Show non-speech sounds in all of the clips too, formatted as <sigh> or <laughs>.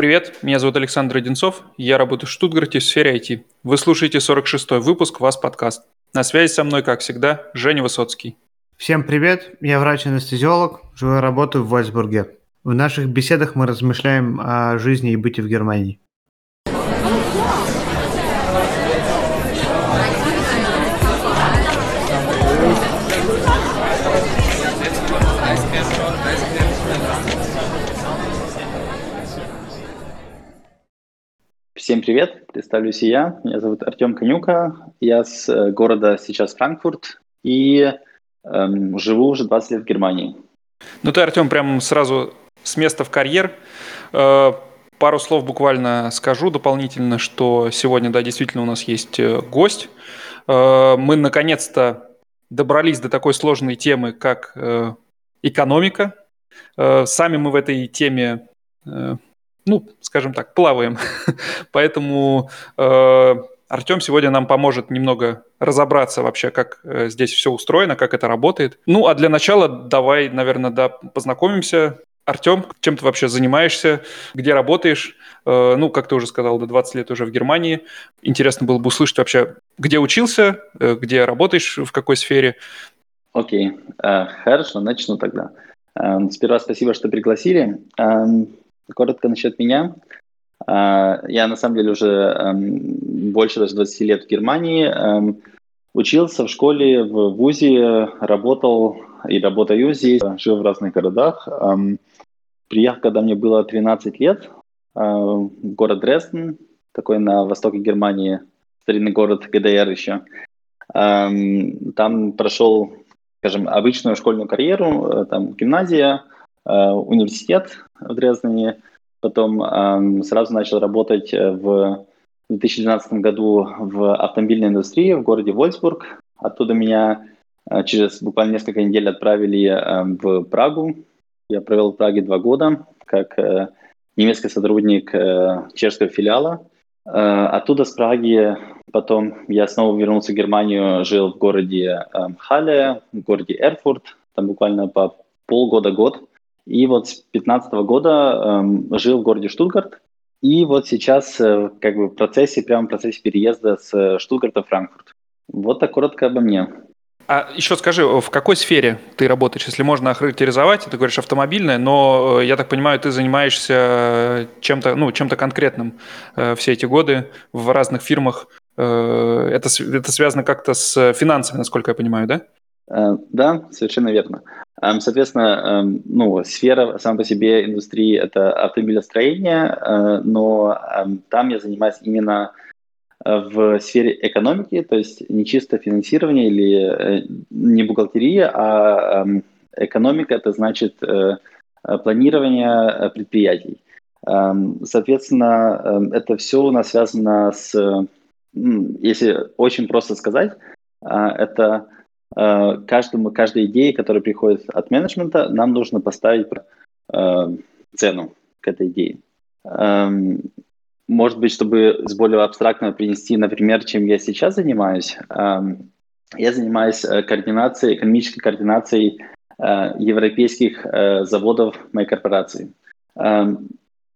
Привет, меня зовут Александр Одинцов, я работаю в Штутгарте в сфере IT. Вы слушаете 46-й выпуск «Вас подкаст». На связи со мной, как всегда, Женя Высоцкий. Всем привет, я врач-анестезиолог, живу и работаю в Вальсбурге. В наших беседах мы размышляем о жизни и быте в Германии. Всем привет, представлюсь и я. Меня зовут Артем Конюка. Я с э, города сейчас Франкфурт и эм, живу уже 20 лет в Германии. Ну ты, Артем, прям сразу с места в карьер. Э, пару слов буквально скажу дополнительно, что сегодня, да, действительно у нас есть э, гость. Э, мы наконец-то добрались до такой сложной темы, как э, экономика. Э, сами мы в этой теме ну, скажем так, плаваем. <laughs> Поэтому э, Артем сегодня нам поможет немного разобраться вообще, как э, здесь все устроено, как это работает. Ну, а для начала давай, наверное, да, познакомимся. Артем, чем ты вообще занимаешься, где работаешь? Э, ну, как ты уже сказал, до 20 лет уже в Германии. Интересно было бы услышать вообще, где учился, э, где работаешь, в какой сфере. Окей, okay. uh, хорошо, начну тогда. Uh, сперва спасибо, что пригласили. Uh, Коротко насчет меня. А, я на самом деле уже эм, больше даже 20 лет в Германии. Эм, учился в школе, в ВУЗе, работал и работаю здесь, жил в разных городах. Эм, приехал, когда мне было 13 лет, э, в город Дрезден, такой на востоке Германии, старинный город ГДР еще. Там прошел, скажем, обычную школьную карьеру, э, там гимназия, Э, университет в Дрездене, потом эм, сразу начал работать э, в 2012 году в автомобильной индустрии в городе Вольсбург. Оттуда меня э, через буквально несколько недель отправили эм, в Прагу. Я провел в Праге два года как немецкий сотрудник чешского филиала. Оттуда с Праги потом я снова вернулся в Германию, жил в городе эм, Хале, в городе Эрфурт, там буквально по полгода-год. И вот с 2015 года эм, жил в городе Штутгарт. И вот сейчас э, как бы в процессе, прямо в процессе переезда с Штутгарта в Франкфурт. Вот так коротко обо мне. А еще скажи, в какой сфере ты работаешь, если можно охарактеризовать? Ты говоришь автомобильная, но э, я так понимаю, ты занимаешься чем-то, ну, чем-то конкретным э, все эти годы в разных фирмах. Э, это, это связано как-то с финансами, насколько я понимаю, да? Э, да, совершенно верно. Эм, соответственно, эм, ну, сфера сама по себе индустрии – это автомобилестроение, э, но эм, там я занимаюсь именно э, в сфере экономики, то есть не чисто финансирование или не бухгалтерия, а экономика – это значит планирование предприятий. Соответственно, это все у нас связано с, если очень просто сказать, это каждому, каждой идее, которая приходит от менеджмента, нам нужно поставить э, цену к этой идее. Эм, может быть, чтобы с более абстрактного принести, например, чем я сейчас занимаюсь, эм, я занимаюсь э, координацией, экономической координацией европейских заводов моей корпорации. Эм,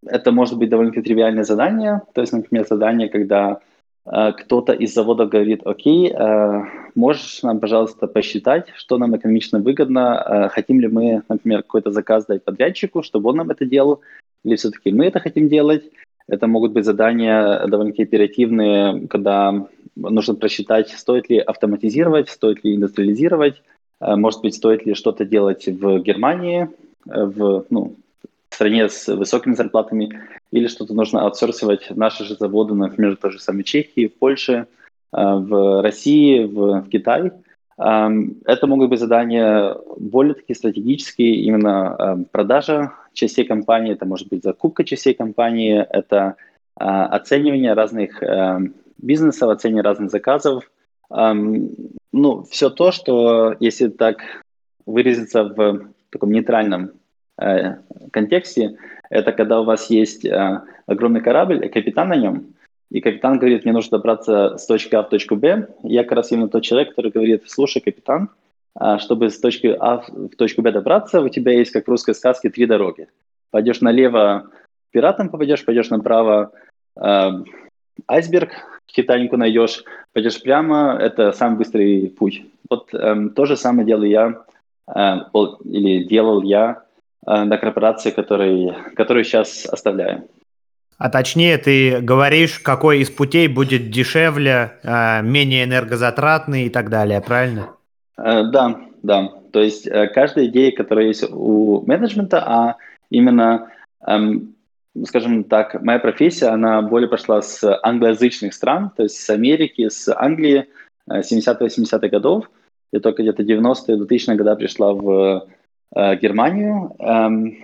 это может быть довольно-таки тривиальное задание, то есть, например, задание, когда Э, кто-то из заводов говорит, окей, э, можешь нам, пожалуйста, посчитать, что нам экономично выгодно, э, хотим ли мы, например, какой-то заказ дать подрядчику, чтобы он нам это делал, или все-таки мы это хотим делать. Это могут быть задания довольно-таки оперативные, когда нужно просчитать, стоит ли автоматизировать, стоит ли индустриализировать, может быть, стоит ли что-то делать в Германии, в, ну, стране с высокими зарплатами, или что-то нужно аутсорсировать наши же заводы, например, то же самое Чехии, в Польше, э, в России, в, в Китае. Эм, это могут быть задания более такие стратегические, именно эм, продажа частей компании, это может быть закупка частей компании, это оценивание разных бизнесов, оценивание разных заказов. Ну, все то, что, если так выразиться в таком нейтральном контексте, это когда у вас есть э, огромный корабль, капитан на нем, и капитан говорит, мне нужно добраться с точки А в точку Б. Я как раз именно тот человек, который говорит, слушай, капитан, э, чтобы с точки А в точку Б добраться, у тебя есть, как в русской сказке, три дороги. Пойдешь налево, пиратам попадешь, пойдешь направо, э, айсберг, Титанику найдешь, пойдешь прямо, это самый быстрый путь. Вот э, то же самое делаю я, э, или делал я э, на корпорации, который, которую сейчас оставляю. А точнее, ты говоришь, какой из путей будет дешевле, э, менее энергозатратный и так далее, правильно? Э, да, да. То есть каждая идея, которая есть у менеджмента, а именно, эм, скажем так, моя профессия, она более пошла с англоязычных стран, то есть с Америки, с Англии 70-80-х годов. Я только где-то 90-е, 2000-е годы пришла в Германию. Эм,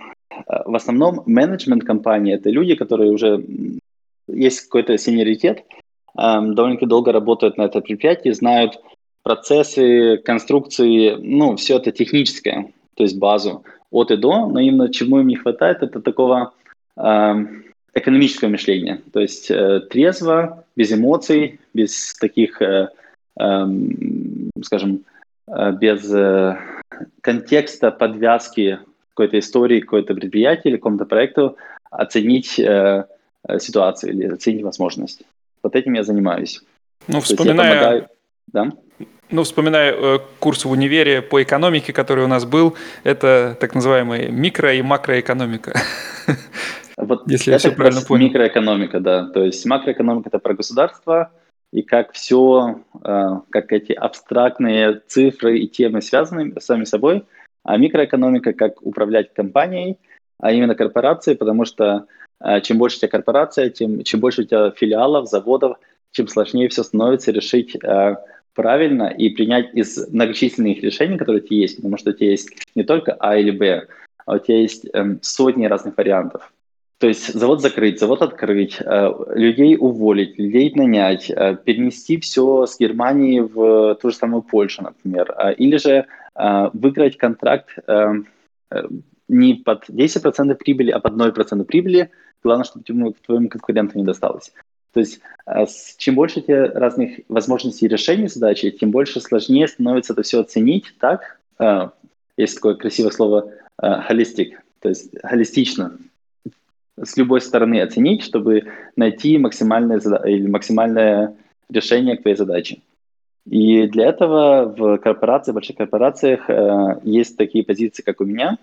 Э, в основном менеджмент компании – это люди, которые уже есть какой-то сеньоритет, эм, довольно-таки долго работают на этом предприятии, знают процессы, конструкции, ну, все это техническое, то есть базу от и до, но именно чему им не хватает, это такого э, экономического мышления, то есть э, трезво, без эмоций, без таких, э, э, скажем, э, без э, контекста подвязки какой-то истории, какой-то предприятии или какому-то проекту оценить э, э, ситуацию или оценить возможность. Вот этим я занимаюсь. Ну, вспоминая... Помогаю... Да? Ну, вспоминая э, курс в универе по экономике, который у нас был, это так называемая микро- и макроэкономика. Вот Если я все правильно понял. Микроэкономика, да. То есть макроэкономика – это про государство, и как все, э, как эти абстрактные цифры и темы связаны сами собой – а микроэкономика, как управлять компанией, а именно корпорацией, потому что э, чем больше у тебя корпорация, тем чем больше у тебя филиалов, заводов, чем сложнее все становится решить э, правильно и принять из многочисленных решений, которые у тебя есть, потому что у тебя есть не только А или Б, а у тебя есть э, сотни разных вариантов. То есть завод закрыть, завод открыть, э, людей уволить, людей нанять, э, перенести все с Германии в ту же самую Польшу, например, э, или же Э, выиграть контракт э, э, не под 10% прибыли, а под 0% прибыли. Главное, чтобы твоим конкурентам не досталось. То есть чем больше у тебя разных возможностей решения задачи, тем больше сложнее становится это все оценить так, есть такое красивое слово холистик, то есть холистично, с любой стороны оценить, чтобы найти максимальное, или максимальное решение к твоей задаче. И для этого в корпорациях, больших корпорациях э, есть такие позиции, как у меня,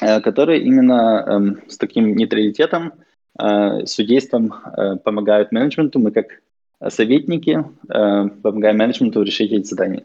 э, которые именно э, с таким нейтралитетом, э, судейством э, помогают менеджменту. Мы как советники э, помогаем менеджменту решить эти задания.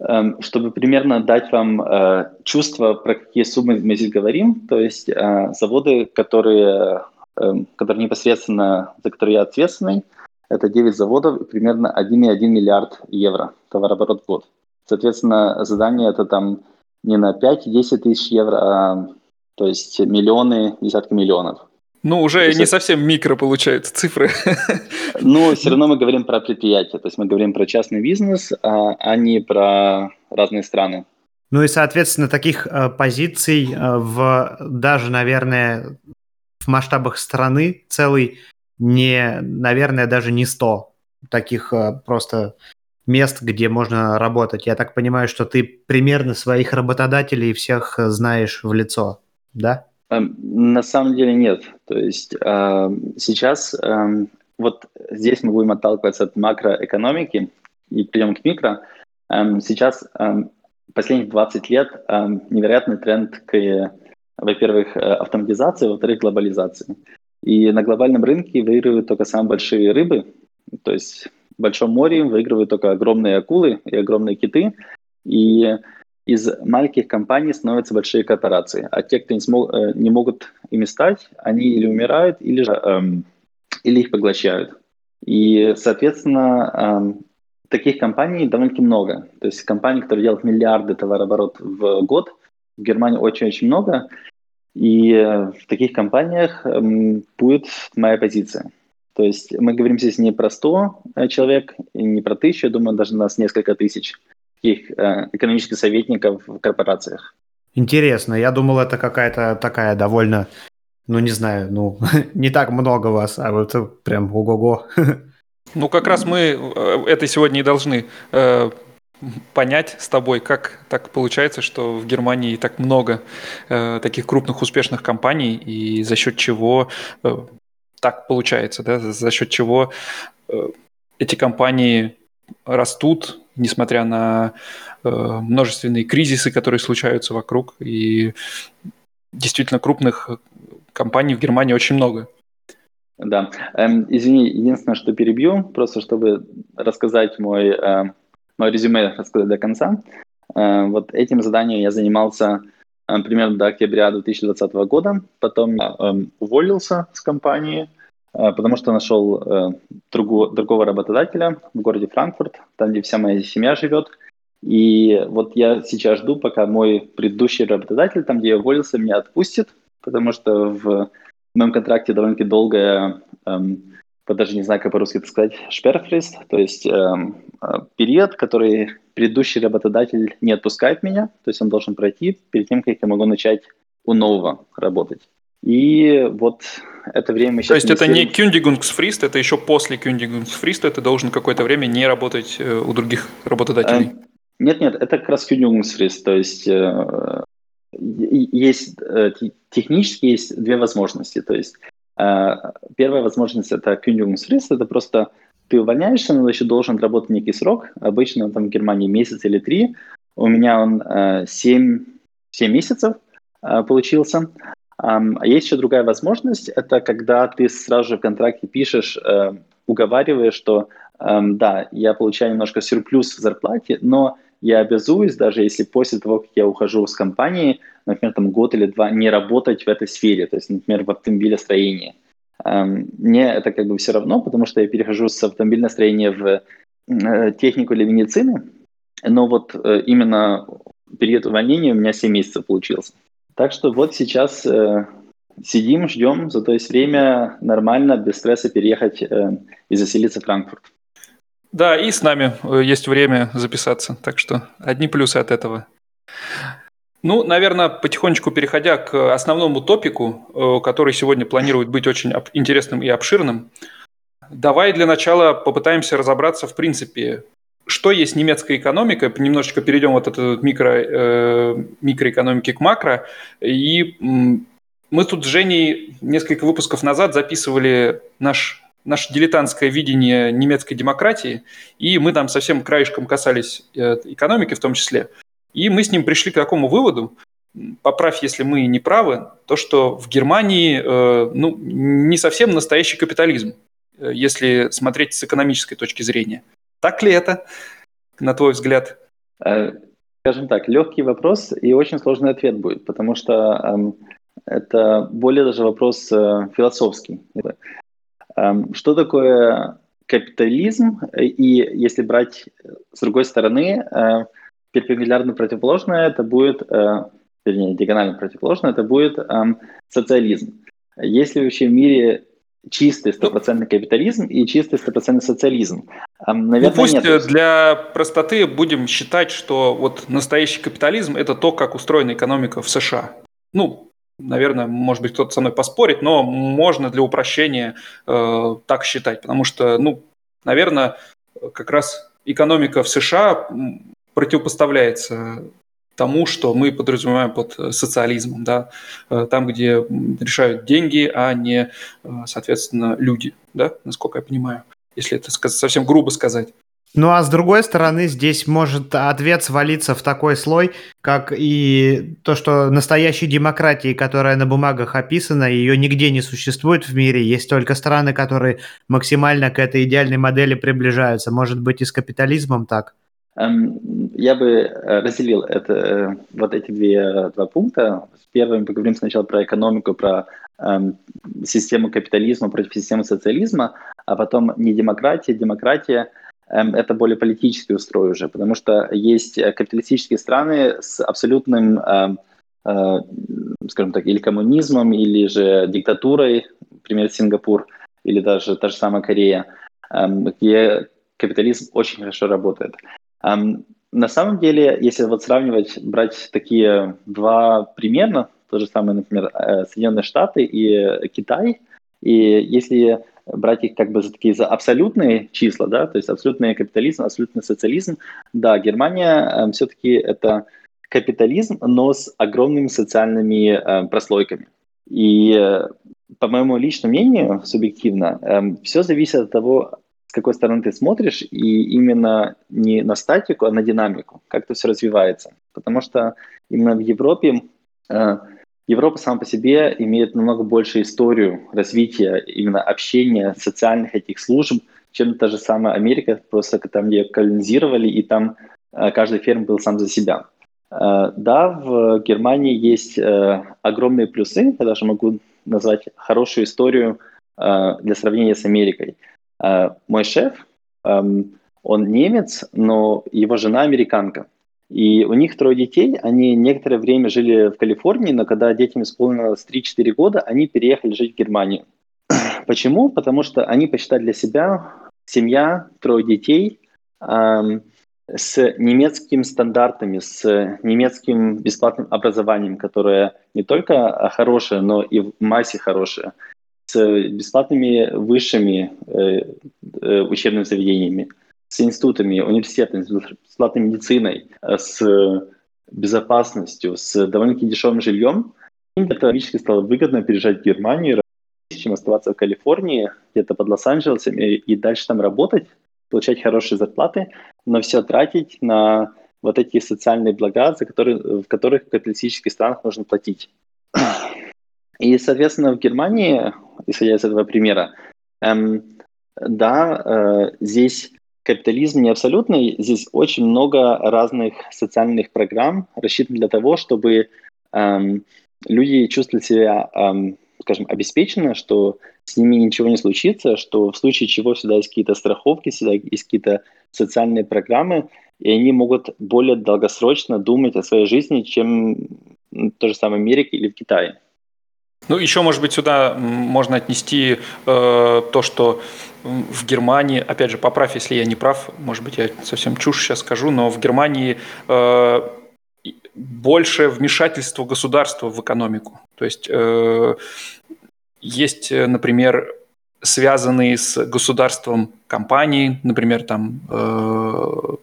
Э, чтобы примерно дать вам э, чувство, про какие суммы мы здесь говорим, то есть э, заводы, которые, э, которые непосредственно, за которые я ответственный, это 9 заводов и примерно 1,1 миллиард евро товарооборот в год. Соответственно, задание это там не на 5-10 тысяч евро, а то есть миллионы, десятки миллионов. Ну, уже есть не совсем микро получаются цифры. <laughs> Ну, все равно мы говорим про предприятия, то есть мы говорим про частный бизнес, а, а не про разные страны. Ну и, соответственно, таких э, позиций э, в даже, наверное, в масштабах страны целый не, наверное, даже не 100 таких э, просто мест, где можно работать. Я так понимаю, что ты примерно своих работодателей всех знаешь в лицо, да? Эм, на самом деле нет. То есть эм, сейчас эм, вот здесь мы будем отталкиваться от макроэкономики и придем к микро. Сейчас последних 20 лет невероятный тренд к, во-первых, э, автоматизации, во-вторых, глобализации. И на глобальном рынке выигрывают только самые большие рыбы, то есть в Большом море выигрывают только огромные акулы и огромные киты, и из маленьких компаний становятся большие корпорации, а те, кто не, смог, э, не могут ими стать, они или умирают, или, же, эм, или их поглощают. И, соответственно, эм, таких компаний довольно-таки много. То есть компаний, которые делают миллиарды товарооборот в год, в Германии очень-очень много, и э, в таких компаниях эм, будет моя позиция. То есть мы говорим здесь не про 100 э, человек, не про тысячу, я думаю, даже у нас несколько тысяч таких э, экономических советников в корпорациях. Интересно, я думал, это какая-то такая довольно, ну не знаю, ну <laughs> не так много вас, а вот прям ого-го. <laughs> Ну как раз мы это сегодня и должны понять с тобой, как так получается, что в Германии так много э, таких крупных успешных компаний, и за счет чего э, так получается, да, за счет чего э, эти компании растут, несмотря на э, множественные кризисы, которые случаются вокруг. И действительно крупных компаний в Германии очень много. Да. Эм, извини, единственное, что перебью, просто чтобы рассказать мой, э, мое резюме рассказать до конца. Э, вот этим заданием я занимался э, примерно до октября 2020 года. Потом я э, уволился с компании, э, потому что нашел другого работодателя в городе Франкфурт, там, где вся моя семья живет. И вот я сейчас жду, пока мой предыдущий работодатель, там, где я уволился, меня отпустит, потому что в моем контракте довольно-таки долгая, эм, даже не знаю, как по-русски это сказать, шперфрист, то есть эм, э, период, который предыдущий работодатель не отпускает меня, то есть он должен пройти перед тем, как я могу начать у нового работать. И вот это время сейчас... То есть это не Kündigungsfrist, это еще после Kündigungsfrist, ты должен какое-то время не работать э, у других работодателей? Нет-нет, эм, это как раз Kündigungsfrist, то есть э, есть э, технически есть две возможности. То есть э, первая возможность это Kündigungsfrist, это просто ты увольняешься, но еще должен работать некий срок. Обычно там в Германии месяц или три. У меня он 7, э, 7 месяцев получился. А есть еще другая возможность, это когда ты сразу же в контракте пишешь, уговариваешь, что да, я получаю немножко сюрплюс в зарплате, но я обязуюсь, даже если после того, как я ухожу с компании, например, там год или два, не работать в этой сфере, то есть, например, в автомобилестроении. Эм, мне это как бы все равно, потому что я перехожу с автомобильностроения в э, технику или медицины, но вот э, именно период увольнения у меня 7 месяцев получился. Так что вот сейчас э, сидим, ждем, зато есть время нормально, без стресса переехать и заселиться в Франкфурт. Да, и с нами есть время записаться, так что одни плюсы от этого. Ну, наверное, потихонечку переходя к основному топику, э, который сегодня планирует быть очень интересным и обширным, давай для начала попытаемся разобраться, в принципе, что есть немецкая экономика, немножечко перейдем вот от этой микро, э, микроэкономики к макро, и мы тут с Женей несколько выпусков назад записывали наш наше дилетантское видение немецкой демократии, и мы там совсем краешком касались э, экономики в том числе. И мы с ним пришли к такому выводу, поправь, если мы не правы, то, что в Германии э, ну, не совсем настоящий капитализм, э, если смотреть с экономической точки зрения. Так ли это, на твой взгляд? Скажем так, легкий вопрос и очень сложный ответ будет, потому что эм, это более даже вопрос э, философский. Эм, что такое капитализм? И если брать с другой стороны, э, перпендикулярно противоположное, это будет, э, вернее, диагонально противоположное, это будет эм, социализм. Если вообще в мире чистый стопроцентный капитализм и чистый стопроцентный социализм? Эм, наверное, ну, пусть нет. для простоты будем считать, что вот настоящий капитализм – это то, как устроена экономика в США. Ну, наверное, может быть, кто-то со мной поспорит, но можно для упрощения э, так считать, потому что, ну, наверное, как раз экономика в США противопоставляется тому, что мы подразумеваем под социализмом, да, э, там, где решают деньги, а не, э, соответственно, люди, да, насколько я понимаю, если это совсем грубо сказать. Ну а с другой стороны, здесь может ответ свалиться в такой слой, как и то, что настоящей демократии, которая на бумагах описана, ее нигде не существует в мире. Есть только страны, которые максимально к этой идеальной модели приближаются. Может быть и с капитализмом так? Эм, я бы э, разделил это, э, вот эти две, два пункта. Первым поговорим сначала про экономику, про эм, систему капитализма против системы социализма, а потом не демократия, демократия – Эм, это более политический устрой уже, потому что есть э, капиталистические страны с абсолютным, эм, э, скажем так, или коммунизмом, или же диктатурой, например, Сингапур, или даже та же самая Корея, эм, где капитализм очень хорошо работает. На самом деле, если вот сравнивать, брать такие два примера, то же самое, например, э, Соединенные Штаты и Китай, и если брать их как бы за такие за абсолютные числа, да, то есть абсолютный капитализм, абсолютный социализм, да, Германия э, все-таки это капитализм, но с огромными социальными э, прослойками. И э, по моему личному мнению, субъективно, эм, все зависит от того, с какой стороны ты смотришь, и именно не на статику, а на динамику, как это все развивается. Потому что именно в Европе э, Европа сама по себе имеет намного больше историю развития именно общения, социальных этих служб, чем та же самая Америка, просто там, где колонизировали, и там э, каждый ферм был сам за себя. Э, да, в Германии есть э, огромные плюсы, я даже могу назвать хорошую историю для сравнения с Америкой. Мой шеф, эм, он немец, но его жена американка. И у них трое детей, они некоторое время жили в Калифорнии, но когда детям исполнилось 3-4 года, они переехали жить в Германию. <clears throat> Почему? Потому что они посчитали для себя семья, трое детей эм, с немецкими стандартами, с немецким бесплатным образованием, которое не только хорошее, но и в массе хорошее, с бесплатными высшими э, э, учебными заведениями – с институтами, университетами, с бесплатной медициной, э, с безопасностью, с довольно-таки дешевым жильем, им это логически стало выгодно переезжать в Германию, чем оставаться в Калифорнии, где-то под Лос-Анджелесом и, и дальше там работать, получать хорошие зарплаты, но все тратить на вот эти социальные блага, за которые, в которых в капиталистических странах нужно платить. И, соответственно, в Германии, исходя из этого примера, эм, да, э, здесь капитализм не абсолютный. Здесь очень много разных социальных программ, рассчитанных для того, чтобы эм, люди чувствовали себя, эм, скажем, обеспеченно, что с ними ничего не случится, что в случае чего всегда есть какие-то страховки, всегда есть какие-то социальные программы, и они могут более долгосрочно думать о своей жизни, чем то же самое в Америке или в Китае. Ну, еще, может быть, сюда можно отнести э, то, что в Германии, опять же, поправь, если я не прав, может быть, я совсем чушь сейчас скажу, но в Германии э, больше вмешательства государства в экономику. То есть э, есть, например, связанные с государством компании, например, там э,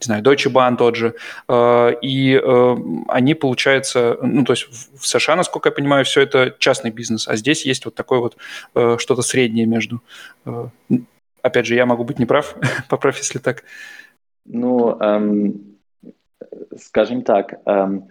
не знаю, Deutsche Bahn тот же, э, и э, они, получается, ну, то есть в США, насколько я понимаю, все это частный бизнес, а здесь есть вот такое вот э, что-то среднее между. Опять же, я могу быть неправ, <laughs> поправь, если так. Ну, эм, скажем так, эм,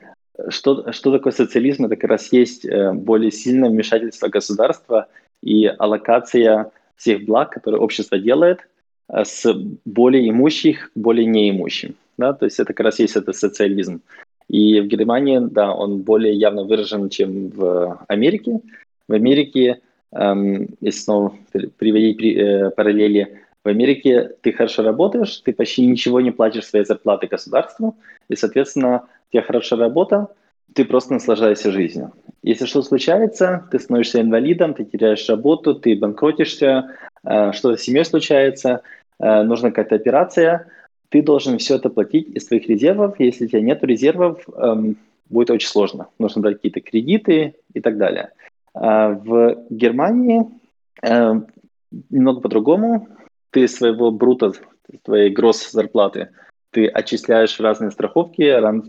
что, что такое социализм? Это как раз есть более сильное вмешательство государства и аллокация всех благ, которые общество делает – с более имущих к более неимущим. Да? То есть это как раз есть это социализм. И в Германии, да, он более явно выражен, чем в Америке. В Америке, эм, если снова приводить при, э, параллели, в Америке ты хорошо работаешь, ты почти ничего не платишь своей зарплаты государству, и, соответственно, у тебя хорошая работа, ты просто наслаждаешься жизнью. Если что случается, ты становишься инвалидом, ты теряешь работу, ты банкротишься, э, что-то с семьей случается – Э, нужна какая-то операция, ты должен все это платить из своих резервов. Если у тебя нет резервов, эм, будет очень сложно. Нужно брать какие-то кредиты и так далее. А в Германии э, немного по-другому. Ты своего брута, твоей гросс зарплаты, ты отчисляешь разные страховки,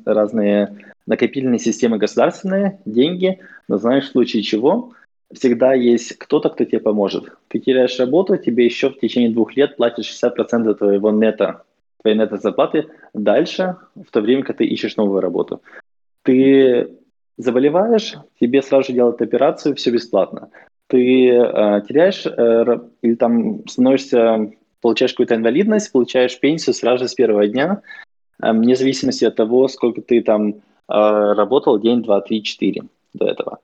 разные накопительные системы государственные, деньги, но знаешь, в случае чего всегда есть кто-то, кто тебе поможет. Ты теряешь работу, тебе еще в течение двух лет платят 60% твоего нета, твоей нета зарплаты дальше, в то время, как ты ищешь новую работу. Ты заболеваешь, тебе сразу же делают операцию, все бесплатно. Ты э, теряешь э, или там становишься, получаешь какую-то инвалидность, получаешь пенсию сразу же с первого дня, э, вне зависимости от того, сколько ты там э, работал, день, два, три, четыре до этого.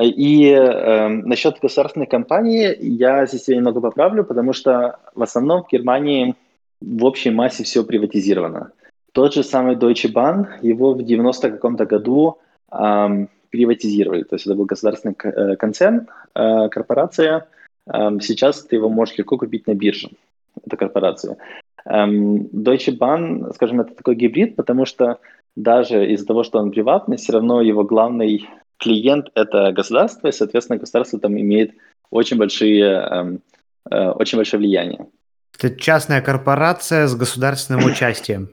И э, насчет государственной компании я здесь немного поправлю, потому что в основном в Германии в общей массе все приватизировано. Тот же самый Deutsche Bahn, его в 90 каком-то году э, приватизировали. То есть это был государственный э, концерн, э, корпорация. Э, сейчас ты его можешь легко купить на бирже, эту корпорацию. Эм, Deutsche Bahn, скажем, это такой гибрид, потому что даже из-за того, что он приватный, все равно его главный клиент — это государство, и, соответственно, государство там имеет очень большие, эм, э, очень большое влияние. Это частная корпорация с государственным <coughs> участием.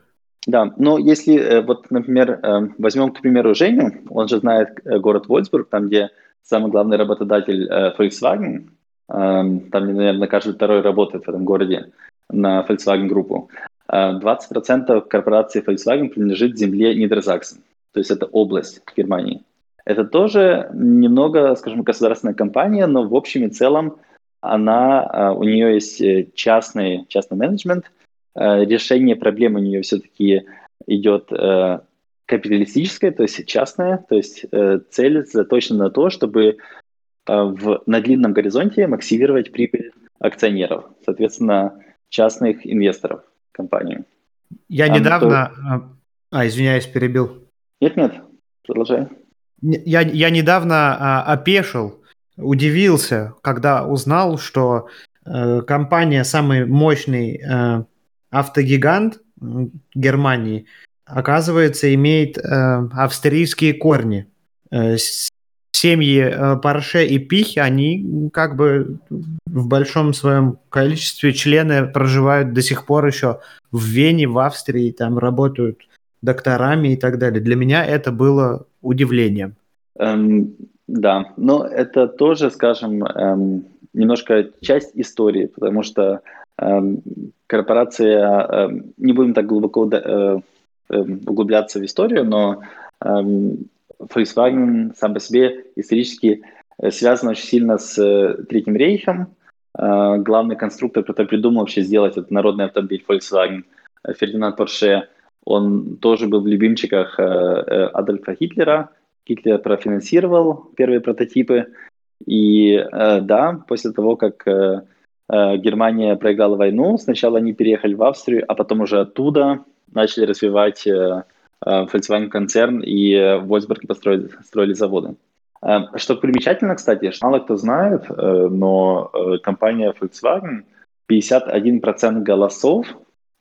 Да, но если, э, вот, например, э, возьмем, к примеру, Женю, он же знает город Вольсбург, там, где самый главный работодатель Volkswagen, эм, там, наверное, каждый второй работает в этом городе на Volkswagen группу. 20% корпорации Volkswagen принадлежит земле Нидерсаксен, то есть это область Германии. Это тоже немного, скажем, государственная компания, но в общем и целом она, у нее есть э, частный, частный менеджмент, э, решение проблем у нее все-таки идет э, капиталистическое, то есть частное, то есть цель заточена на то, чтобы в, на длинном горизонте максимизировать прибыль акционеров, соответственно, частных инвесторов в компанию. Я а недавно... То... А, извиняюсь, перебил. Нет-нет, продолжай. Я, я недавно а, опешил, удивился, когда узнал, что э, компания самый мощный э, автогигант Германии, оказывается, имеет э, австрийские корни. Э, семьи э, Порше и Пихи, они как бы в большом своем количестве члены проживают до сих пор еще в Вене, в Австрии, там работают докторами и так далее. Для меня это было удивлением. Эм, да, но это тоже, скажем, эм, немножко часть истории, потому что эм, корпорация, эм, не будем так глубоко э, э, углубляться в историю, но эм, Volkswagen сам по себе исторически э, связан очень сильно с э, Третьим рейхом. Э, главный конструктор, который придумал вообще сделать этот народный автомобиль Volkswagen, Фердинанд Порше, он тоже был в любимчиках Адольфа Гитлера. Гитлер профинансировал первые прототипы. И да, после того, как Германия проиграла войну, сначала они переехали в Австрию, а потом уже оттуда начали развивать Э, Volkswagen концерн и э, в Вольсбурге построили строили заводы. Э, что примечательно, кстати, мало кто знает, но компания Volkswagen 51% голосов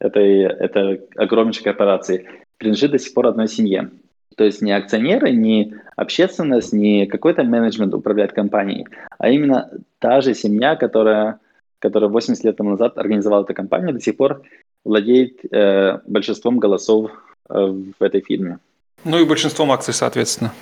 этой, этой огромнейшей корпорации принадлежит до сих пор одной семье. То есть не акционеры, не общественность, не какой-то менеджмент управляет компанией, а именно та же семья, которая, которая 80 лет тому назад организовала эту компанию, до сих пор владеет э, большинством голосов Э, в этой фирме. Ну и большинством акций, соответственно.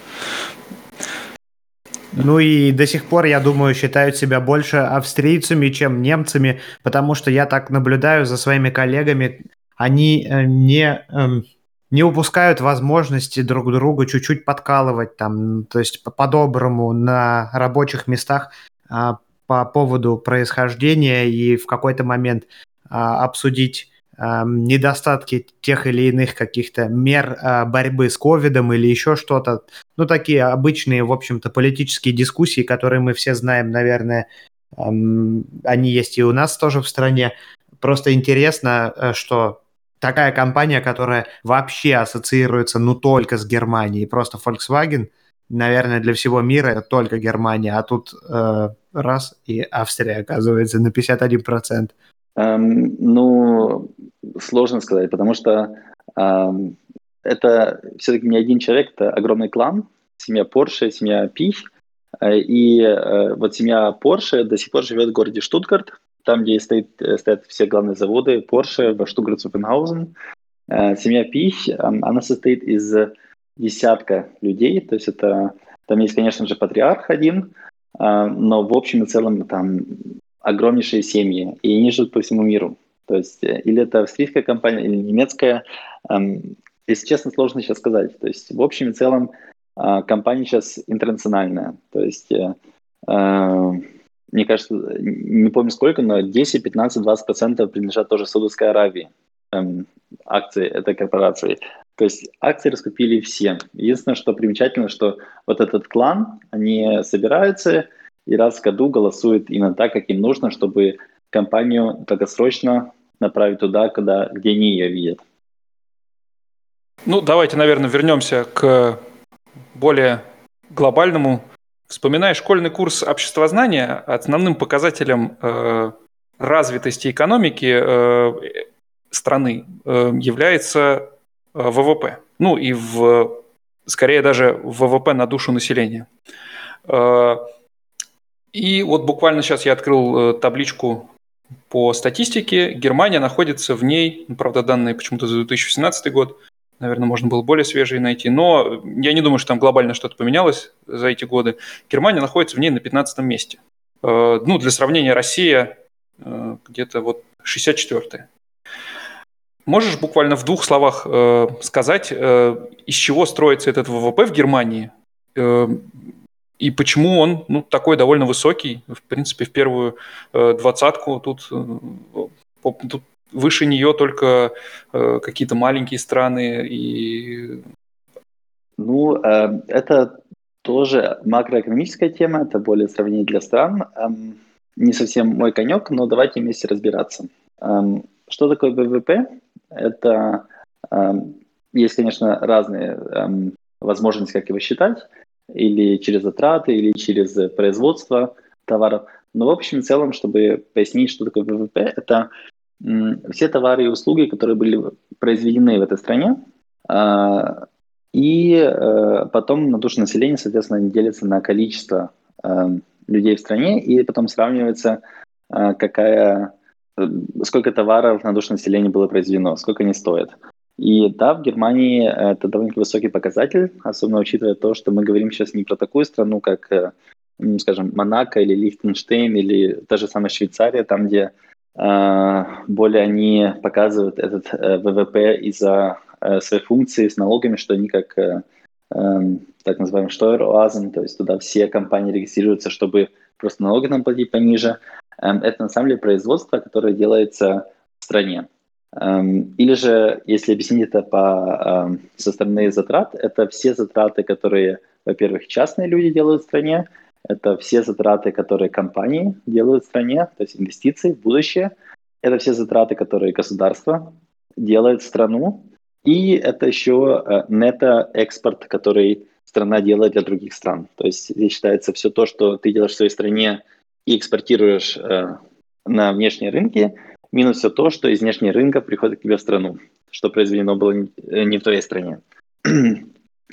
Ну и до сих пор, я думаю, считают себя больше австрийцами, чем немцами, потому что я так наблюдаю за своими коллегами, они э, не, эм, не упускают возможности друг друга чуть-чуть подкалывать, там, то есть по-доброму на рабочих местах а, по поводу происхождения и в какой-то момент а, обсудить недостатки тех или иных каких-то мер а, борьбы с ковидом или еще что-то. Ну, такие обычные, в общем-то, политические дискуссии, которые мы все знаем, наверное, они есть и у нас тоже в стране. Просто интересно, э, что такая компания, которая вообще ассоциируется, ну, только с Германией, просто Volkswagen, наверное, для всего мира это только Германия, а тут э, раз, и Австрия, оказывается, на 51%. Эм, ну, сложно сказать, потому что эм, это все-таки не один человек, это огромный клан, семья Порше, семья Пих. Э, и э, вот семья Порше до сих пор живет в городе Штутгарт, там, где стоит, э, стоят все главные заводы Порше, в Штутгарт-Цуфенхаузен. Э, семья Пих, э, она состоит из десятка людей, то есть это, там есть, конечно же, патриарх один, э, но в общем и целом там огромнейшие семьи, и они живут по всему миру. То есть э, или это австрийская компания, или немецкая. Эм, если честно, сложно сейчас сказать. То есть в общем и целом э, компания сейчас интернациональная. То есть э, мне кажется, не помню сколько, но 10, 15, 20 процентов принадлежат тоже Саудовской Аравии эм, акции этой корпорации. То есть акции раскупили все. Единственное, что примечательно, что вот этот клан, они собираются, и раз в году голосуют именно так, как им нужно, чтобы компанию долгосрочно направить туда, куда, где они ее видят. Ну, давайте, наверное, вернемся к более глобальному. Вспоминая школьный курс обществознания, основным показателем э, развитости экономики э, страны э, является э, ВВП. Ну и в, скорее даже ВВП на душу населения. Э, и вот буквально сейчас я открыл э, табличку по статистике. Германия находится в ней, ну, правда данные почему-то за 2017 год, наверное, можно было более свежие найти. Но я не думаю, что там глобально что-то поменялось за эти годы. Германия находится в ней на 15 месте. Э, ну, для сравнения, Россия э, где-то вот 64-е. Можешь буквально в двух словах сказать, из чего строится этот ВВП в Германии и почему он ну, такой довольно высокий, в принципе, в первую э, двадцатку тут, э, тут выше нее только э, какие-то маленькие страны и... Ну, э, это тоже макроэкономическая тема, это более сравнение для стран. Эм, не совсем мой конек, но давайте вместе разбираться. Эм, что такое ВВП? Это эм, есть, конечно, разные эм, возможности, как его считать, или через затраты, или через производство товаров. Но в общем и целом, чтобы пояснить, что такое ВВП, это все товары и услуги, которые были произведены в этой стране, а, и э, потом на душу населения, соответственно, они делятся на количество э, людей в стране, и потом сравнивается, э, какая, сколько товаров на душу населения было произведено, сколько они стоят. И да, в Германии это довольно высокий показатель, особенно учитывая то, что мы говорим сейчас не про такую страну, как, скажем, Монако или Лихтенштейн или даже самая Швейцария, там, где более они показывают этот ВВП из-за Э, свои функции с налогами, что они как э, эм, так называемый штойр-оазен, то есть туда все компании регистрируются, чтобы просто налоги нам платить пониже. Эм, это на самом деле производство, которое делается в стране. Эм, или же, если объяснить это по, со стороны затрат, это все затраты, которые, во-первых, частные люди делают в стране, это все затраты, которые компании делают в стране, то есть инвестиции в будущее. Это все затраты, которые государство делает в страну, и это еще э, нето-экспорт, который страна делает для других стран. То есть здесь считается все то, что ты делаешь в своей стране и экспортируешь э, на внешние рынки, минус все то, что из внешнего рынка приходит к тебе в страну, что произведено было не э, в твоей стране.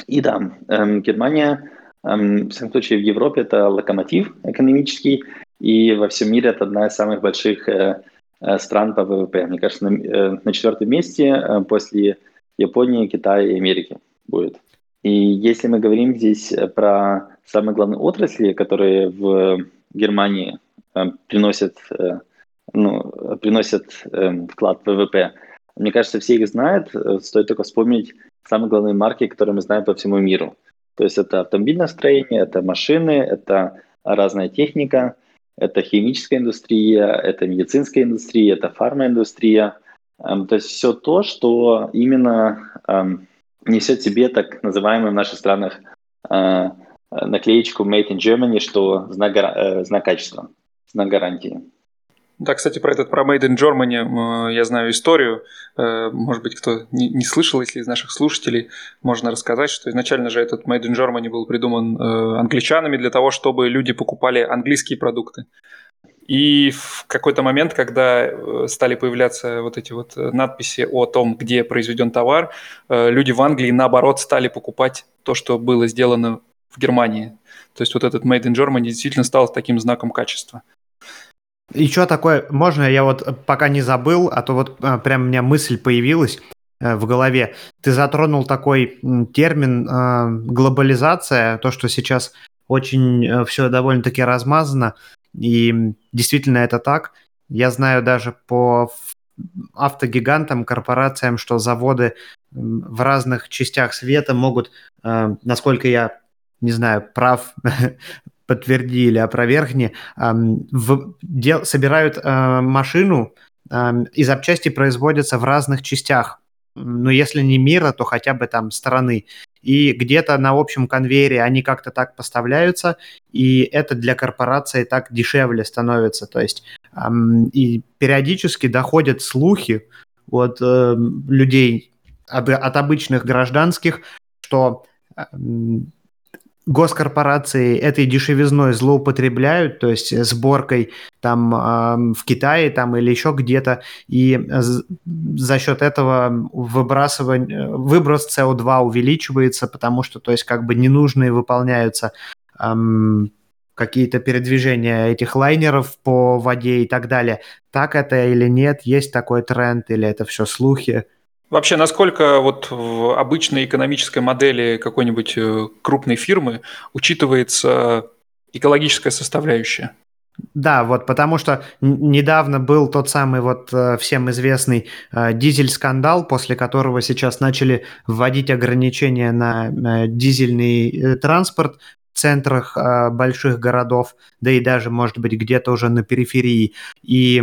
И да, эм, Германия, эм, в всяком случае в Европе, это локомотив экономический, и во всем мире это одна из самых больших э, э стран по ВВП. Мне кажется, на, э, на четвертом месте э, после Японии, Китая и Америки будет. И если мы говорим здесь э, про самые главные отрасли, которые в Германии э, приносят, э, ну, приносят э, вклад в ВВП, мне кажется, все их знают. Э, стоит только вспомнить самые главные марки, которые мы знаем по всему миру. То есть это автомобильное строение, это машины, это разная техника, это химическая индустрия, это медицинская индустрия, это фармаиндустрия – Эм, то есть все то, что именно эм, несет себе так называемую в наших странах э, наклеечку Made in Germany, что знак, э, знак качества, знак гарантии. Да, кстати, про этот про Made in Germany я знаю историю. Э, может быть, кто не, слышал, если из наших слушателей, можно рассказать, что изначально же этот Made in Germany был придуман англичанами для того, чтобы люди покупали английские продукты. И в какой-то момент, когда э, стали появляться вот эти вот э, надписи о том, где произведен товар, э, люди в Англии, наоборот, стали покупать то, что было сделано в Германии. То есть вот этот Made in Germany действительно стал таким знаком качества. Еще такое, можно я вот пока не забыл, а то вот прям у меня мысль появилась в голове. Ты затронул такой термин глобализация, то, что сейчас очень все довольно-таки размазано. И действительно это так. Я знаю даже по автогигантам, корпорациям, что заводы в разных частях света могут, э, насколько я не знаю, прав, <laughs> подтверди или опровергни, в, дел, собирают э, машину, и запчасти производятся в разных частях. Ну, если не мира, то хотя бы там страны и где-то на общем конвейере они как-то так поставляются, и это для корпорации так дешевле становится. То есть и периодически доходят слухи от э, людей, от, от обычных гражданских, что госкорпорации этой дешевизной злоупотребляют, то есть сборкой там э, в Китае там или еще где-то, и за счет этого выбрасывание, выброс СО2 увеличивается, потому что, то есть, как бы ненужные выполняются эм, какие-то передвижения этих лайнеров по воде и так далее. Так это или нет? Есть такой тренд или это все слухи? Вообще, насколько вот в обычной экономической модели какой-нибудь э, крупной фирмы учитывается экологическая составляющая? Да, вот потому что недавно был тот самый вот э, всем известный э, дизель-скандал, после которого сейчас начали вводить ограничения на дизельный транспорт в центрах больших городов, да и даже, может быть, где-то уже на периферии. И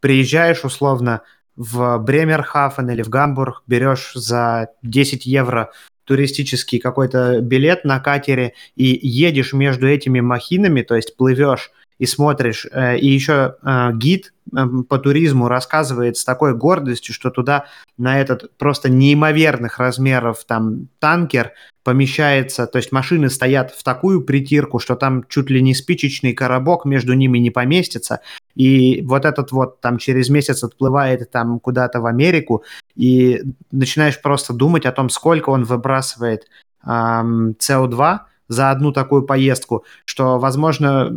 приезжаешь условно в Бремерхафен или в Гамбург, берешь за 10 евро туристический какой-то билет на катере и едешь между этими махинами, то есть плывешь и смотришь, э, и еще э, гид эм, по туризму рассказывает с такой гордостью, что туда на этот просто неимоверных размеров там танкер помещается, то есть машины стоят в такую притирку, что там чуть ли не спичечный коробок между ними не поместится, и вот этот вот там через месяц отплывает там куда-то в Америку, и начинаешь просто думать о том, сколько он выбрасывает эм, CO2, за одну такую поездку, что, возможно,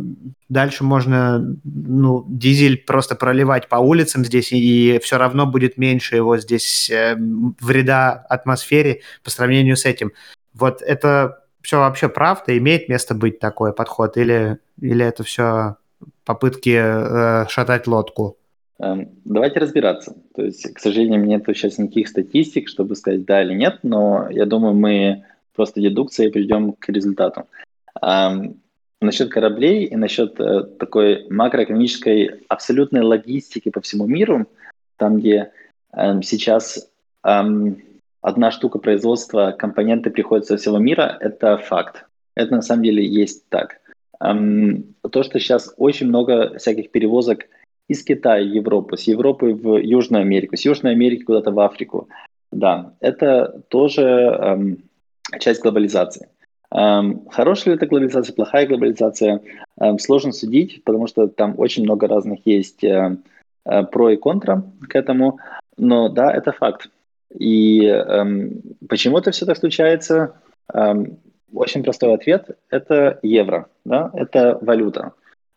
дальше можно ну, дизель просто проливать по улицам здесь, и, все равно будет меньше его здесь э, вреда атмосфере по сравнению с этим. Вот это все вообще правда? Имеет место быть такой подход? Или, или это все попытки э, шатать лодку? Эм, давайте разбираться. То есть, к сожалению, нет сейчас никаких статистик, чтобы сказать да или нет, но я думаю, мы просто дедукцией придем к результату. Насчет кораблей и насчет а, такой макроэкономической абсолютной логистики по всему миру, там, где а, сейчас а, одна штука производства, компоненты приходят со всего мира, это факт. Это на самом деле есть так. То, что сейчас очень много всяких перевозок из Китая в Европу, с Европы в Южную Америку, с Южной Америки куда-то в Африку, да, это тоже часть глобализации. Эм, хорошая ли это глобализация, плохая глобализация, эм, сложно судить, потому что там очень много разных есть э, э, про и контра к этому, но да, это факт. И эм, почему это все так случается? Очень простой ответ – это евро, да? это валюта.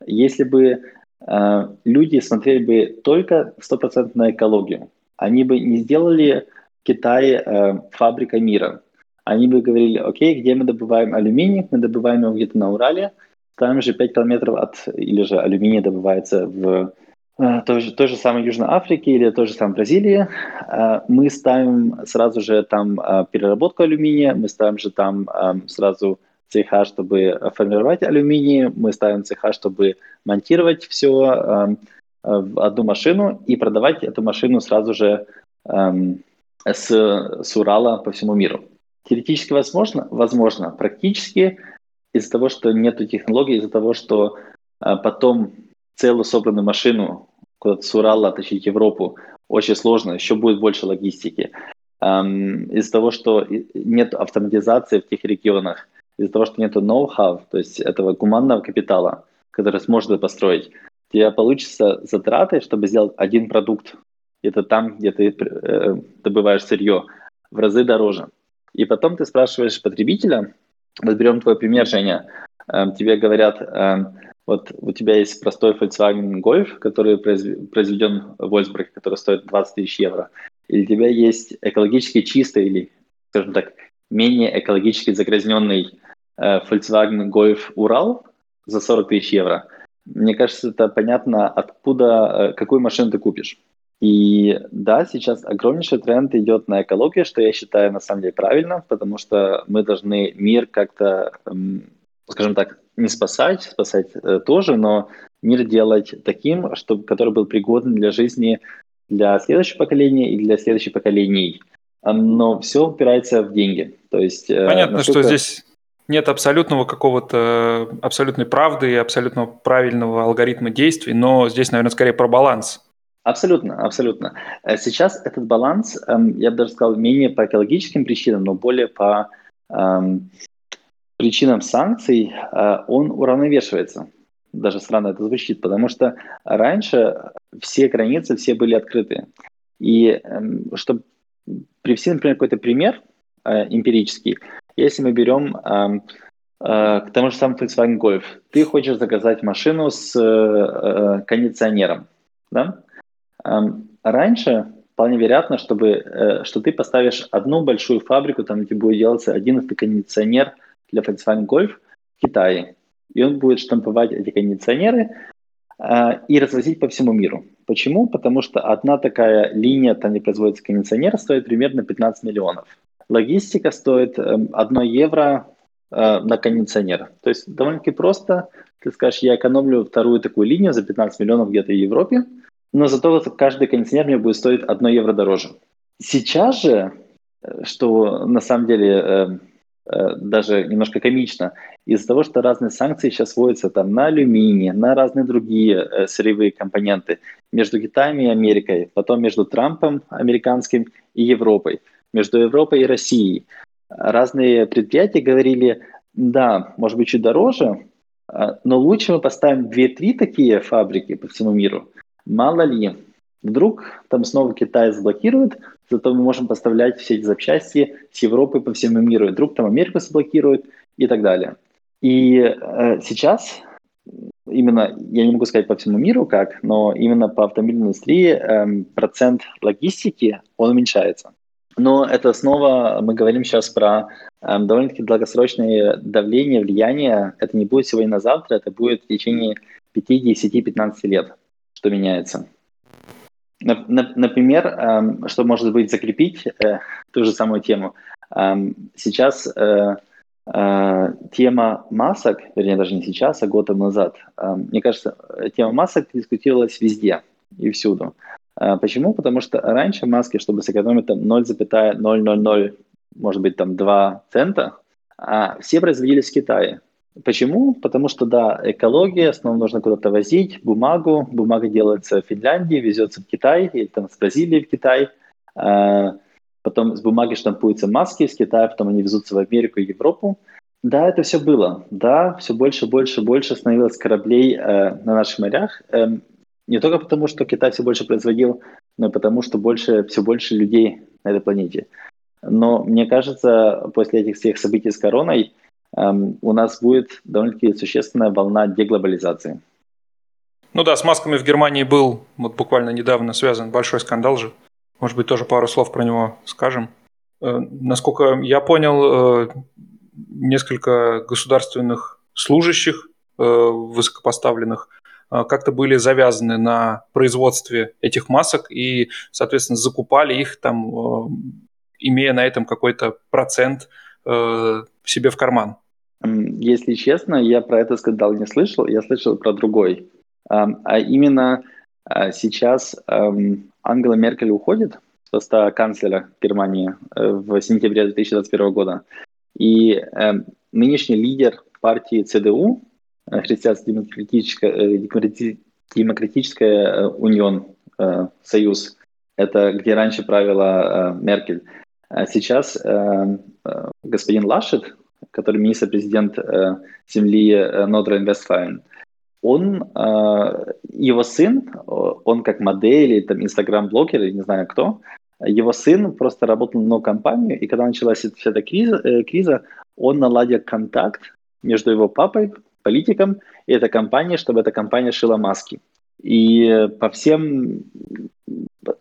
Если бы э, люди смотрели бы только 100% на экологию, они бы не сделали Китай фабрикой мира – они бы говорили, окей, где мы добываем алюминий? Мы добываем его где-то на Урале, там же 5 километров от, или же алюминий добывается в э, той же, той же самой Южной Африке или той же самой Бразилии. Э, мы ставим сразу же там э, переработку алюминия, мы ставим же там сразу цеха, чтобы формировать алюминий, мы ставим цеха, чтобы монтировать все в одну машину и продавать эту машину сразу же с, с Урала по всему миру. Теоретически возможно? Возможно. Практически из-за того, что нет технологий, из-за того, что а, потом целую собранную машину куда-то с Урала тащить в Европу очень сложно, еще будет больше логистики. Из-за того, что нет автоматизации в тех регионах, из-за того, что нет ноу-хау, то есть этого гуманного капитала, который сможет построить, у тебя получится затраты, чтобы сделать один продукт, это там, где ты э, добываешь сырье, в разы дороже. И потом ты спрашиваешь потребителя, вот берем твой пример, Женя, эм, тебе говорят, эм, вот у тебя есть простой Volkswagen Golf, который произведен в Вольсбурге, который стоит 20 тысяч евро, или у тебя есть экологически чистый или, скажем так, менее экологически загрязненный э, Volkswagen Golf Урал за 40 тысяч евро. Мне кажется, это понятно, откуда, э, какую машину ты купишь. И да, сейчас огромнейший тренд идет на экологию, что я считаю на самом деле правильно, потому что мы должны мир как-то, эм, скажем так, не спасать, спасать э, тоже, но мир делать таким, чтобы, который был пригоден для жизни для следующего поколения и для следующих поколений. Но все упирается в деньги. То есть, э, Понятно, насколько... что здесь нет абсолютного какого-то абсолютной правды и абсолютно правильного алгоритма действий, но здесь, наверное, скорее про баланс. Абсолютно, абсолютно. Э, сейчас этот баланс, эм, я бы даже сказал, менее по экологическим причинам, но более по эм, причинам санкций, э, он уравновешивается. Даже странно это звучит, потому что раньше все границы, все были открыты. И эм, чтобы привести, например, какой-то пример э, эмпирический, если мы берем к тому же самому Volkswagen Golf, ты хочешь заказать машину с кондиционером, да? Раньше вполне вероятно, чтобы, э, что ты поставишь одну большую фабрику, там где будет делаться один кондиционер для Volkswagen Golf в Китае. И он будет штамповать эти кондиционеры э, и развозить по всему миру. Почему? Потому что одна такая линия, там где производится кондиционер, стоит примерно 15 миллионов. Логистика стоит 1 эм, евро э, на кондиционер. То есть довольно-таки просто. Ты скажешь, я экономлю вторую такую линию за 15 миллионов где-то в Европе, но зато каждый кондиционер мне будет стоить 1 евро дороже. Сейчас же, э, что на самом деле э, э, даже немножко комично, из-за того, что разные санкции сейчас вводятся там на алюминий, на разные другие э, сырьевые компоненты между Китаем и Америкой, потом между Трампом американским и Европой, между Европой и Россией. Разные предприятия говорили, да, может быть, чуть дороже, а, но лучше мы поставим 2-3 такие фабрики по всему миру. Мало ли, вдруг там снова Китай заблокирует, зато мы можем поставлять все эти запчасти с Европы по всему миру. И вдруг там Америка заблокирует и так далее. И э, сейчас именно, я не могу сказать по всему миру как, но именно по автомобильной индустрии э, процент логистики, он уменьшается. Но это снова мы говорим сейчас про э, довольно-таки долгосрочное давление, влияние. Это не будет сегодня на завтра, это будет в течение 5, 10, 15 лет, что меняется. Например, э, что может быть закрепить э, ту же самую тему. Э, сейчас э, э, тема масок, вернее даже не сейчас, а год назад, э, мне кажется, тема масок дискутировалась везде и всюду. Почему? Потому что раньше маски, чтобы сэкономить там 0,000, может быть, там 2 цента, а все производились в Китае. Почему? Потому что, да, экология, снова нужно куда-то возить бумагу. Бумага делается в Финляндии, везется в Китай, или там с Бразилии в Китай. А, потом с бумаги штампуются маски из Китая, потом они везутся в Америку и Европу. Да, это все было. Да, все больше, больше, больше становилось кораблей э, на наших морях. Эм, не только потому, что Китай все больше производил, но и потому, что больше, все больше людей на этой планете. Но мне кажется, после этих всех событий с короной у нас будет довольно-таки существенная волна деглобализации. Ну да, с масками в Германии был вот буквально недавно связан большой скандал же. Может быть, тоже пару слов про него скажем. Э, насколько я понял, э, несколько государственных служащих э, высокопоставленных как-то были завязаны на производстве этих масок и, соответственно, закупали их там, имея на этом какой-то процент э, себе в карман. Если честно, я про это скандал не слышал, я слышал про другой. А именно сейчас Ангела Меркель уходит с поста канцлера Германии э, в сентябре 2021 года. И нынешний лидер партии ЦДУ, христианско-демократическая э, демократическая э, унион, союз. Это где раньше правила Меркель. А сейчас господин Лашет, который министр-президент земли Нордрен-Вестфален, он, его сын, он как модель, или там инстаграм-блогер, не знаю кто, его сын просто работал на компанию, и когда началась вся эта криза, криза, он наладил контакт между его папой, политикам, и эта компания, чтобы эта компания шила маски. И по всем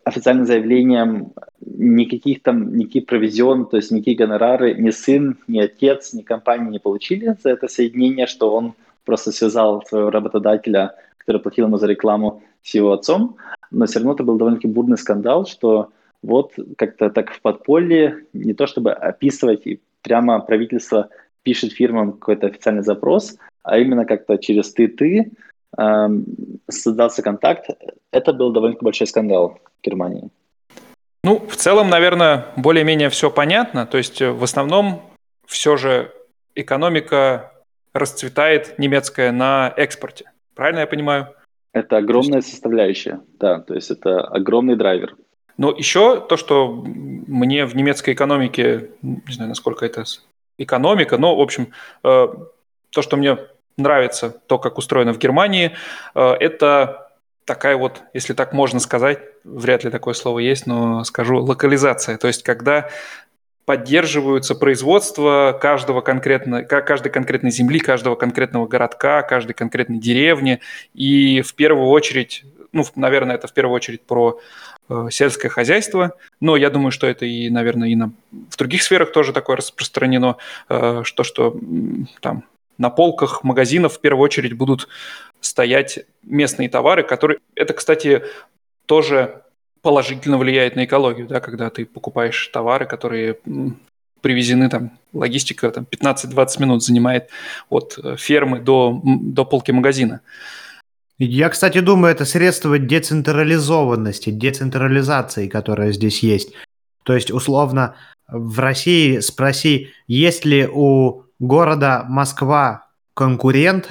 официальным заявлениям никаких там, никаких провизион, то есть никакие гонорары ни сын, ни отец, ни компания не получили за это соединение, что он просто связал своего работодателя, который платил ему за рекламу, с его отцом. Но все равно это был довольно-таки бурный скандал, что вот как-то так в подполье, не то чтобы описывать, и прямо правительство пишет фирмам какой-то официальный запрос, а именно как-то через ты-ты э, создался контакт. Это был довольно большой скандал в Германии. Ну, в целом, наверное, более-менее все понятно. То есть э, в основном все же экономика расцветает немецкая на экспорте. Правильно я понимаю? Это огромная есть... составляющая, да, то есть это огромный драйвер. Но еще то, что мне в немецкой экономике, не знаю, насколько это экономика, но, в общем, э, то, что мне нравится, то, как устроено в Германии, э, это такая вот, если так можно сказать, вряд ли такое слово есть, но скажу, локализация. То есть, когда поддерживаются производство каждого конкретно, каждой конкретной земли, каждого конкретного городка, каждой конкретной деревни. И в первую очередь ну, наверное, это в первую очередь про э, сельское хозяйство, но я думаю, что это и, наверное, и на, в других сферах тоже такое распространено, э, что, что там на полках магазинов в первую очередь будут стоять местные товары, которые... Это, кстати, тоже положительно влияет на экологию, да, когда ты покупаешь товары, которые привезены, там, логистика там, 15-20 минут занимает от э, фермы до, до полки магазина. Я, кстати, думаю, это средство децентрализованности, децентрализации, которая здесь есть. То есть, условно, в России спроси, есть ли у города Москва конкурент,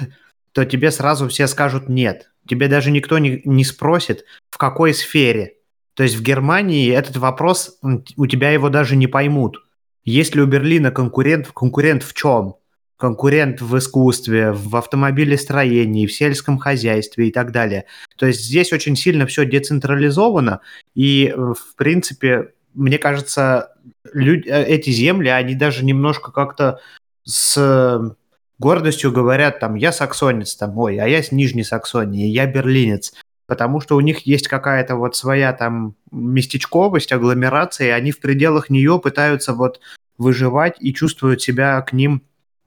то тебе сразу все скажут нет. Тебе даже никто не, не спросит, в какой сфере. То есть в Германии этот вопрос, у тебя его даже не поймут. Есть ли у Берлина конкурент? Конкурент в чем? Конкурент в искусстве, в автомобилестроении, в сельском хозяйстве и так далее. То есть здесь очень сильно все децентрализовано, и, в принципе, мне кажется, люди, э, эти земли, они даже немножко как-то с гордостью говорят, там, я саксонец, там, ой, а я с Нижней Саксонии, я берлинец потому что у них есть какая-то вот своя там местечковость, агломерация, и они в пределах нее пытаются вот выживать и чувствуют себя к ним,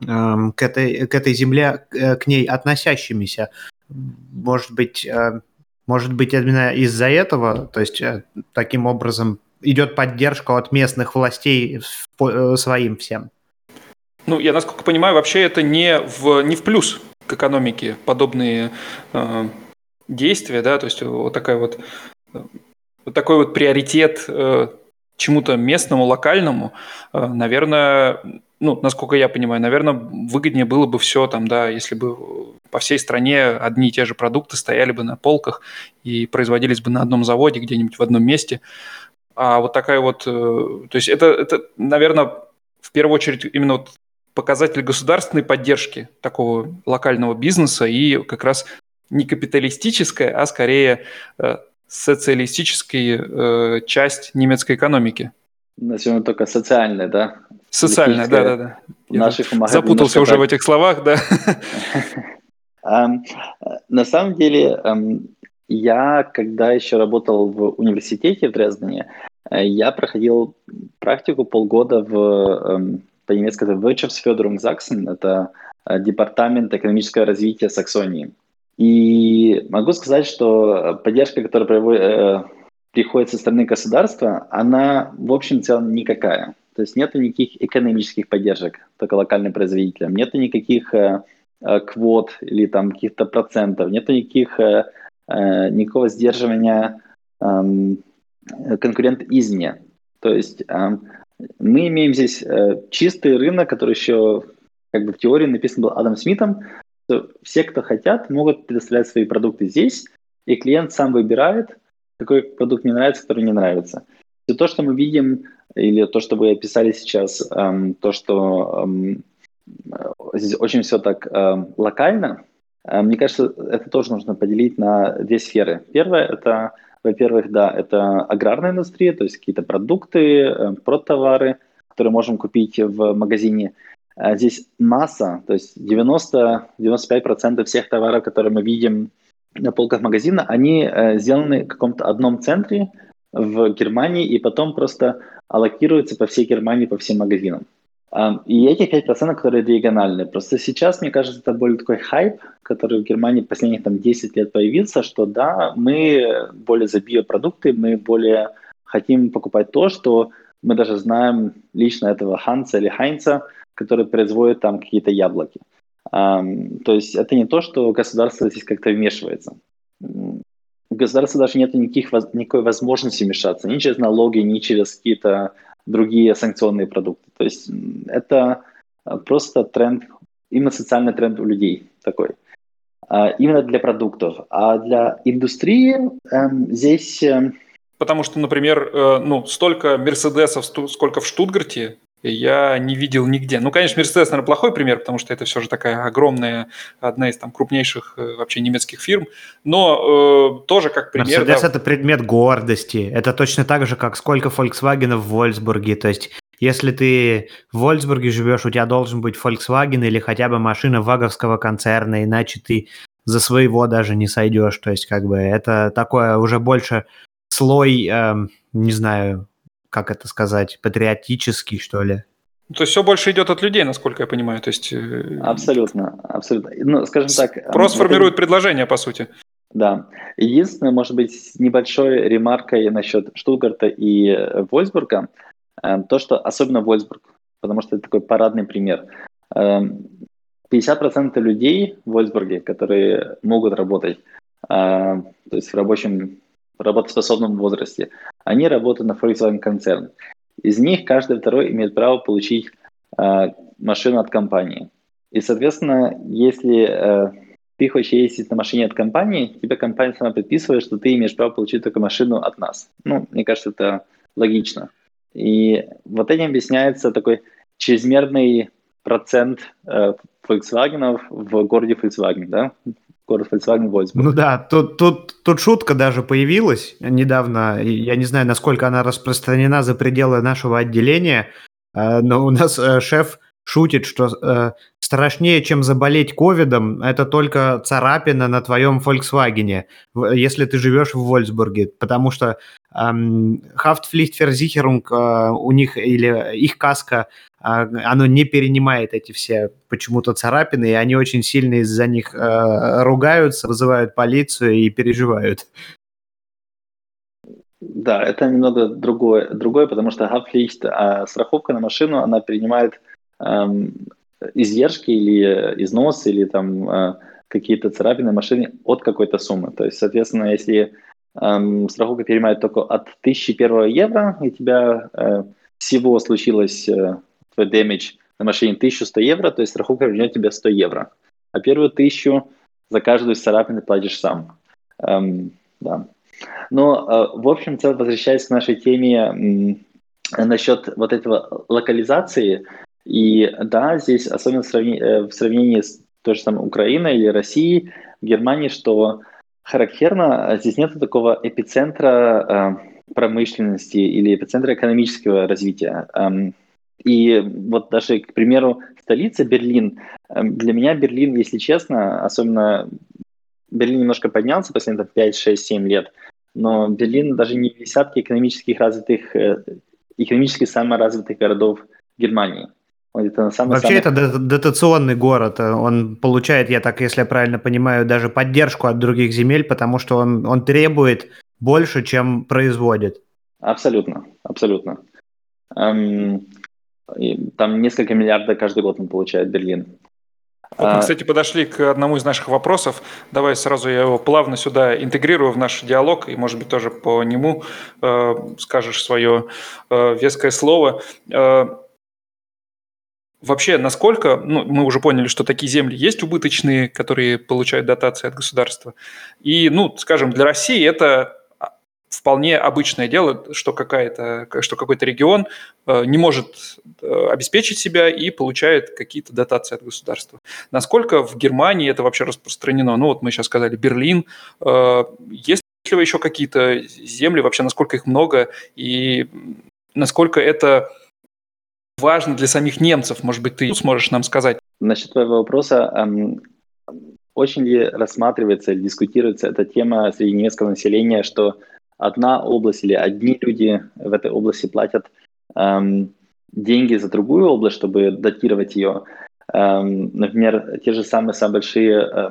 эм, к, этой, к этой земле, э, к ней относящимися. Может быть, э, может быть именно из-за этого, то есть э, таким образом идет поддержка от местных властей э, своим всем. Ну, я насколько понимаю, вообще это не в, не в плюс к экономике подобные э, действия, да, то есть вот такая вот вот такой вот приоритет э, чему-то местному, локальному, э, наверное, ну, насколько я понимаю, наверное, выгоднее было бы все там, да, если бы по всей стране одни и те же продукты стояли бы на полках и производились бы на одном заводе где-нибудь в одном месте. А вот такая вот, э, то есть это, это, наверное, в первую очередь именно вот показатель государственной поддержки такого локального бизнеса и как раз не капиталистическая, а скорее э, социалистическая э, часть немецкой экономики. Назовем только социальная, да? Социальная, да, да, да. Наших запутался уже так. в этих словах, да. <laughs> На самом деле, я, когда еще работал в университете в Дрездене, э, я проходил практику полгода в, по-немецки это Wirtschaftsförderung Sachsen, это департамент экономического развития Саксонии. И могу сказать, что поддержка, которая э, приходит со стороны государства, она в общем целом никакая. То есть нет никаких экономических поддержек только локальным производителям, нет никаких э, э, квот или там каких-то процентов, нет никаких, э, никакого сдерживания э, конкурент извне. То есть э, мы имеем здесь э, чистый рынок, который еще как бы в теории написан был Адам Смитом, что все, кто хотят, могут предоставлять свои продукты здесь, и клиент сам выбирает, какой продукт мне нравится, который не нравится. Все то, что мы видим, или то, что вы описали сейчас, эм, то, что эм, здесь очень все так эм, локально, э, мне кажется, это тоже нужно поделить на две сферы. Первое – это, во-первых, да, это аграрная индустрия, то есть какие-то продукты, э, продтовары, которые можем купить в магазине – а здесь масса, то есть 90-95% всех товаров, которые мы видим на полках магазина, они э, сделаны в каком-то одном центре в Германии и потом просто аллокируются по всей Германии, по всем магазинам. И эти 5%, которые региональные. Просто сейчас, мне кажется, это более такой хайп, который в Германии последних там, 10 лет появился, что да, мы более за биопродукты, мы более хотим покупать то, что мы даже знаем лично этого Ханса или Хайнца, который производит там какие-то яблоки. Um, то есть это не то, что государство здесь как-то вмешивается. У государства даже нет никаких, никакой возможности вмешаться ни через налоги, ни через какие-то другие санкционные продукты. То есть это просто тренд, именно социальный тренд у людей такой. Uh, именно для продуктов. А для индустрии um, здесь... Um, Потому что, например, э, ну, столько Мерседесов, сколько в Штутгарте, я не видел нигде. Ну, конечно, Mercedes, наверное, плохой пример, потому что это все же такая огромная, одна из там крупнейших э, вообще немецких фирм, но э, тоже как пример... Mercedes да, это предмет гордости. Это точно так же, как сколько Volkswagen в Вольсбурге. То есть если ты в Вольсбурге живешь, у тебя должен быть Volkswagen или хотя бы машина ваговского концерна, иначе ты за своего даже не сойдешь. То есть, как бы, это такое уже больше слой, э, не знаю, как это сказать, патриотический, что ли. То есть все больше идет от людей, насколько я понимаю. То есть... Э, абсолютно, абсолютно. Ну, скажем так... Просто формирует это... предложение, по сути. Да. Единственное, может быть, с небольшой ремаркой насчет Штутгарта и Вольсбурга, э, то, что особенно Вольсбург, потому что это такой парадный пример. 50% э, людей в Вольсбурге, которые могут работать, то есть в рабочем, работоспособном возрасте, они работают на Volkswagen концерн. Из них каждый второй имеет право получить э, машину от компании. И, соответственно, если э, ты хочешь ездить на машине от компании, тебе компания сама предписывает, что ты имеешь право получить только машину от нас. Ну, мне кажется, это логично. И вот этим объясняется такой чрезмерный процент э, Volkswagen в городе Volkswagen, да? Город Volkswagen Вольсбург. Ну да, тут, тут, тут шутка даже появилась недавно. Я не знаю, насколько она распространена за пределы нашего отделения, э, но у нас э, шеф шутит, что э, страшнее, чем заболеть ковидом, это только царапина на твоем Volkswagen, если ты живешь в Вольсбурге, потому что Haftpflichtversicherung у них или их каска оно не перенимает эти все почему-то царапины, и они очень сильно из-за них э, ругаются, вызывают полицию и переживают. Да, это немного другое, другое потому что Haftpflicht, а страховка на машину, она принимает эм, издержки или износ, или там э, какие-то царапины машины от какой-то суммы. То есть, соответственно, если эм, страховка перенимает только от 1001 евро, и у тебя э, всего случилось э, твой damage на машине 1100 евро, то есть страховка вернет тебе 100 евро. А первую тысячу за каждую царапину платишь сам. Эм, да. Но, э, в общем, целом, возвращаясь к нашей теме э, насчет вот этого локализации, и да, здесь особенно в сравнении, э, в сравнении с той же самой Украиной или Россией, Германии, что характерно, здесь нет такого эпицентра э, промышленности или эпицентра экономического развития. Эм, и вот даже, к примеру, столица Берлин. Эм, для меня Берлин, если честно, особенно Берлин немножко поднялся последние 5, 6, 7 лет, но Берлин даже не в десятке экономических развитых, э, экономически саморазвитых городов Германии. Он это самый, Вообще самый... это дотационный город. Он получает, я так, если я правильно понимаю, даже поддержку от других земель, потому что он, он требует больше, чем производит. Абсолютно, абсолютно. Эм, и там несколько миллиардов каждый год он получает Берлин. Вот мы, а, кстати, подошли к одному из наших вопросов. Давай сразу я его плавно сюда интегрирую в наш диалог, и, может быть, тоже по нему э, скажешь свое э, веское слово. Э, вообще, насколько, ну, мы уже поняли, что такие земли есть убыточные, которые получают дотации от государства. И, ну, скажем, для России это вполне обычное дело, что, какая-то, что какой-то регион э, не может э, обеспечить себя и получает какие-то дотации от государства. Насколько в Германии это вообще распространено? Ну вот мы сейчас сказали Берлин. Э, есть ли еще какие-то земли, вообще насколько их много и насколько это важно для самих немцев? Может быть, ты сможешь нам сказать? Насчет твоего вопроса, очень ли рассматривается или дискутируется эта тема среди немецкого населения, что одна область или одни люди в этой области платят эм, деньги за другую область, чтобы датировать ее. Эм, например, те же самые самые большие э,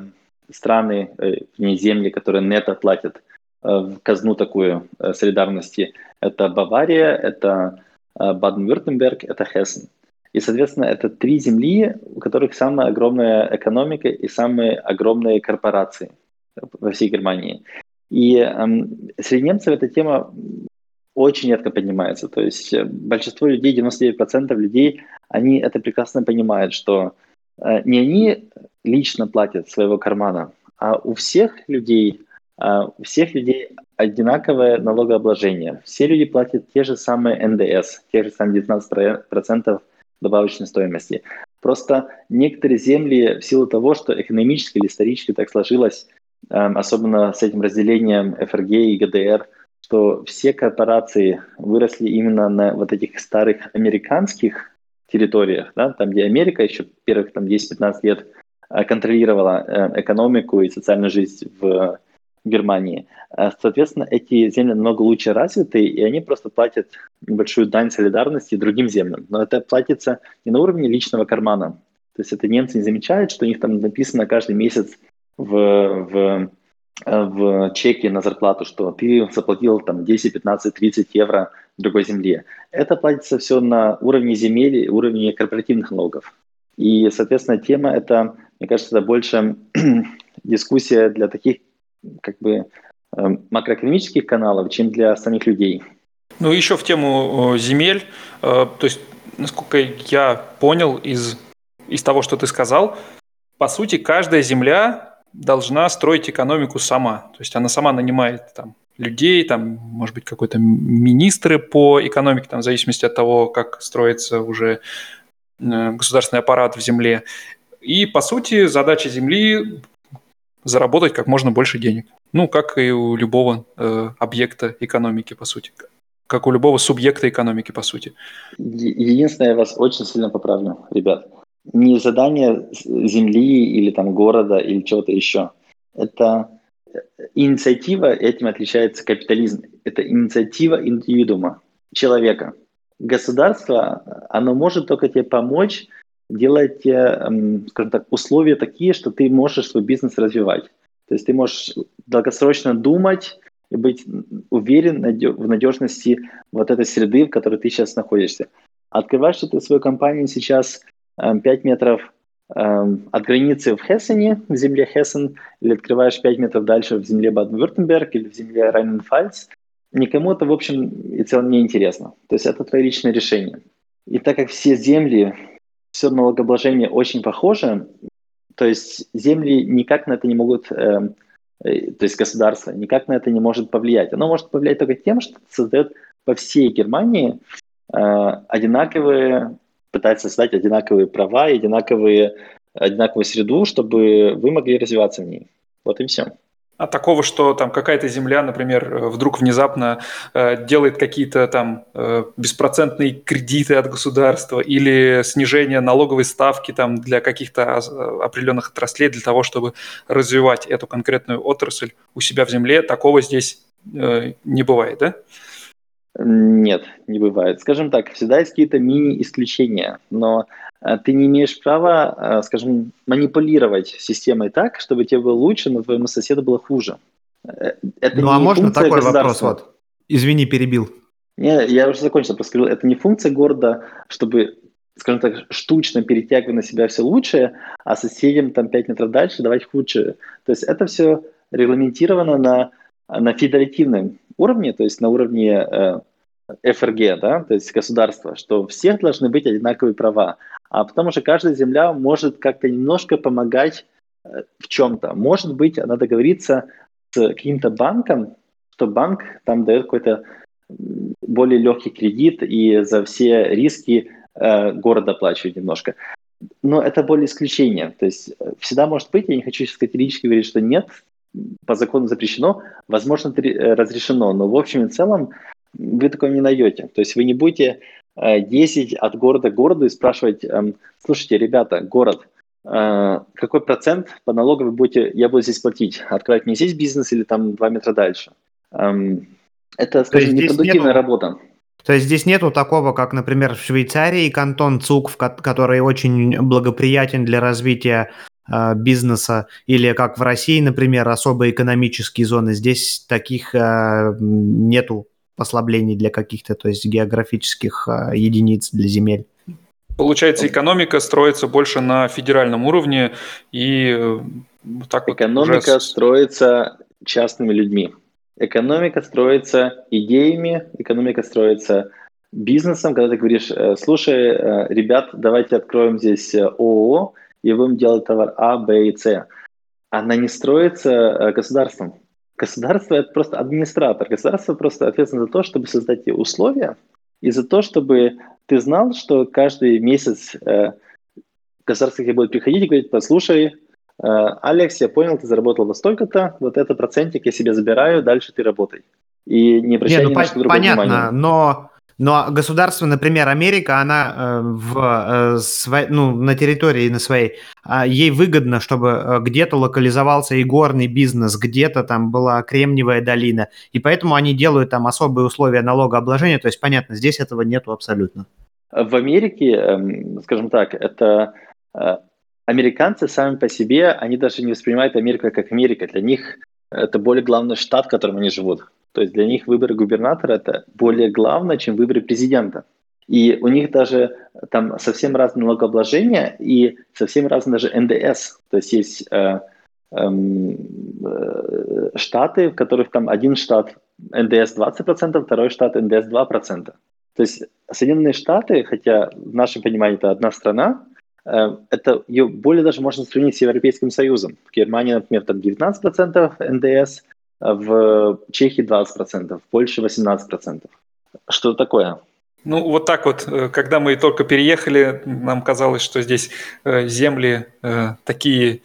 страны, э, не земли, которые нето платят э, в казну такую э, солидарности, это Бавария, это э, Баден-Вюртемберг, это Хессен. И, соответственно, это три земли, у которых самая огромная экономика и самые огромные корпорации во всей Германии. И эм, среди немцев эта тема очень редко поднимается. То есть э, большинство людей, 99% людей, они это прекрасно понимают, что э, не они лично платят своего кармана, а у всех людей, э, у всех людей одинаковое налогообложение. Все люди платят те же самые НДС, те же самые 19% добавочной стоимости. Просто некоторые земли в силу того, что экономически или исторически так сложилось, особенно с этим разделением ФРГ и ГДР, что все корпорации выросли именно на вот этих старых американских территориях, да, там, где Америка еще первых там 10-15 лет контролировала экономику и социальную жизнь в Германии. Соответственно, эти земли намного лучше развиты, и они просто платят небольшую дань солидарности другим землям. Но это платится не на уровне личного кармана. То есть это немцы не замечают, что у них там написано каждый месяц в, в Э, в чеке на зарплату, что ты заплатил там 10, 15, 30 евро другой земле. Это платится все на уровне земель, уровне корпоративных налогов. И, соответственно, тема это, мне кажется, это больше <clears throat> дискуссия для таких как бы э, макроэкономических каналов, чем для самих людей. Ну, еще в тему земель, э, то есть, насколько я понял из, из того, что ты сказал, по сути, каждая земля должна строить экономику сама. То есть она сама нанимает там, людей, там, может быть, какой-то министры по экономике, там, в зависимости от того, как строится уже э, государственный аппарат в земле. И, по сути, задача земли заработать как можно больше денег. Ну, как и у любого э, объекта экономики, по сути. Как у любого субъекта экономики, по сути. Единственное, я вас очень сильно поправлю, ребят не задание земли или там города или чего-то еще. Это э, инициатива, этим отличается капитализм. Это инициатива индивидуума, человека. Государство, оно может только тебе помочь делать, эм, скажем так, условия такие, что ты можешь свой бизнес развивать. То есть ты можешь долгосрочно думать и быть уверен в надежности вот этой среды, в которой ты сейчас находишься. Открываешь ты свою компанию сейчас 5 эм, метров эм, от границы в Хессене, в земле Хессен, или открываешь 5 метров дальше в земле Баден-Вюртемберг или в земле Райнен-Фальц, никому это, в общем и целом не интересно. То есть это твое личное решение. И так как все земли, все налогообложение очень похоже, то есть земли никак на это не могут, э, э, то есть государство никак на это не может повлиять. Оно может повлиять только тем, что создает по всей Германии э, одинаковые пытается создать одинаковые права одинаковые, одинаковую среду, чтобы вы могли развиваться в ней. Вот и все. А такого, что там какая-то земля, например, вдруг внезапно э, делает какие-то там э, беспроцентные кредиты от государства или снижение налоговой ставки там для каких-то определенных отраслей для того, чтобы развивать эту конкретную отрасль у себя в земле, такого здесь э, не бывает, да? Нет, не бывает. Скажем так, всегда есть какие-то мини-исключения, но э, ты не имеешь права, э, скажем, манипулировать системой так, чтобы тебе было лучше, но твоему соседу было хуже. Э, это ну а можно такой вопрос? Вот. Извини, перебил. Не, я уже закончил, просто скажу, это не функция города, чтобы, скажем так, штучно перетягивать на себя все лучшее, а соседям там 5 метров дальше давать худшее. То есть это все регламентировано на, на федеративном уровне, то есть на уровне э, ФРГ, да, то есть государства, что всех должны быть одинаковые права. А потому что каждая земля может как-то немножко помогать э, в чем-то. Может быть, она договорится с каким-то банком, что банк там дает какой-то более легкий кредит и за все риски э, город оплачивает немножко. Но это более исключение. То есть э, всегда может быть, я не хочу сейчас категорически говорить, что нет, по закону запрещено, возможно, э, разрешено, но в общем и целом вы такого не найдете. То есть вы не будете ездить от города к городу и спрашивать, эм, слушайте, ребята, город, э, какой процент по налогу вы будете, я буду здесь платить? Открывать мне здесь бизнес или там два метра дальше? Эм, это, скажем, непродуктивная нету... работа. То есть здесь нету такого, как, например, в Швейцарии кантон ЦУК, который очень благоприятен для развития э, бизнеса, или как в России, например, особые экономические зоны. Здесь таких э, нету послаблений для каких-то, то есть географических э, единиц для земель. Получается, экономика строится больше на федеральном уровне и э, так Экономика вот уже... строится частными людьми. Экономика строится идеями, экономика строится бизнесом, когда ты говоришь, э, слушай, э, ребят, давайте откроем здесь ООО и будем делать товар А, Б и С. Она не строится государством. Государство – это просто администратор. Государство просто ответственно за то, чтобы создать условия и за то, чтобы ты знал, что каждый месяц э, государство тебе будет приходить и говорить, послушай, э, Алекс, я понял, ты заработал во столько-то, вот это процентик я себе забираю, дальше ты работай. И не обращай не, ну, ни на что другое Понятно, внимания. но Но государство, например, Америка, она э, в, э, ну, на территории на своей, э, ей выгодно, чтобы э, где-то локализовался и горный бизнес, где-то там была Кремниевая долина, и поэтому они делают там особые условия налогообложения, то есть, понятно, здесь этого нету абсолютно. В Америке, эм, скажем так, это американцы сами по себе, они даже не воспринимают Америку как Америка. Для них это более главный штат, в котором они живут. То есть для них выборы губернатора это более главное, чем выборы президента. И у них даже там совсем разные налогообложения и совсем разные даже НДС. То есть есть э, эм, э, штаты, в которых там один штат НДС 20%, второй штат НДС 2%. То есть Соединенные Штаты, хотя в нашем понимании это одна страна, э, это ее более даже можно сравнить с Европейским Союзом. В Германии, например, там 19% НДС, в Чехии 20%, в Польше 18%. Что такое? Ну, вот так вот, э, когда мы только переехали, нам казалось, что здесь э, земли э, такие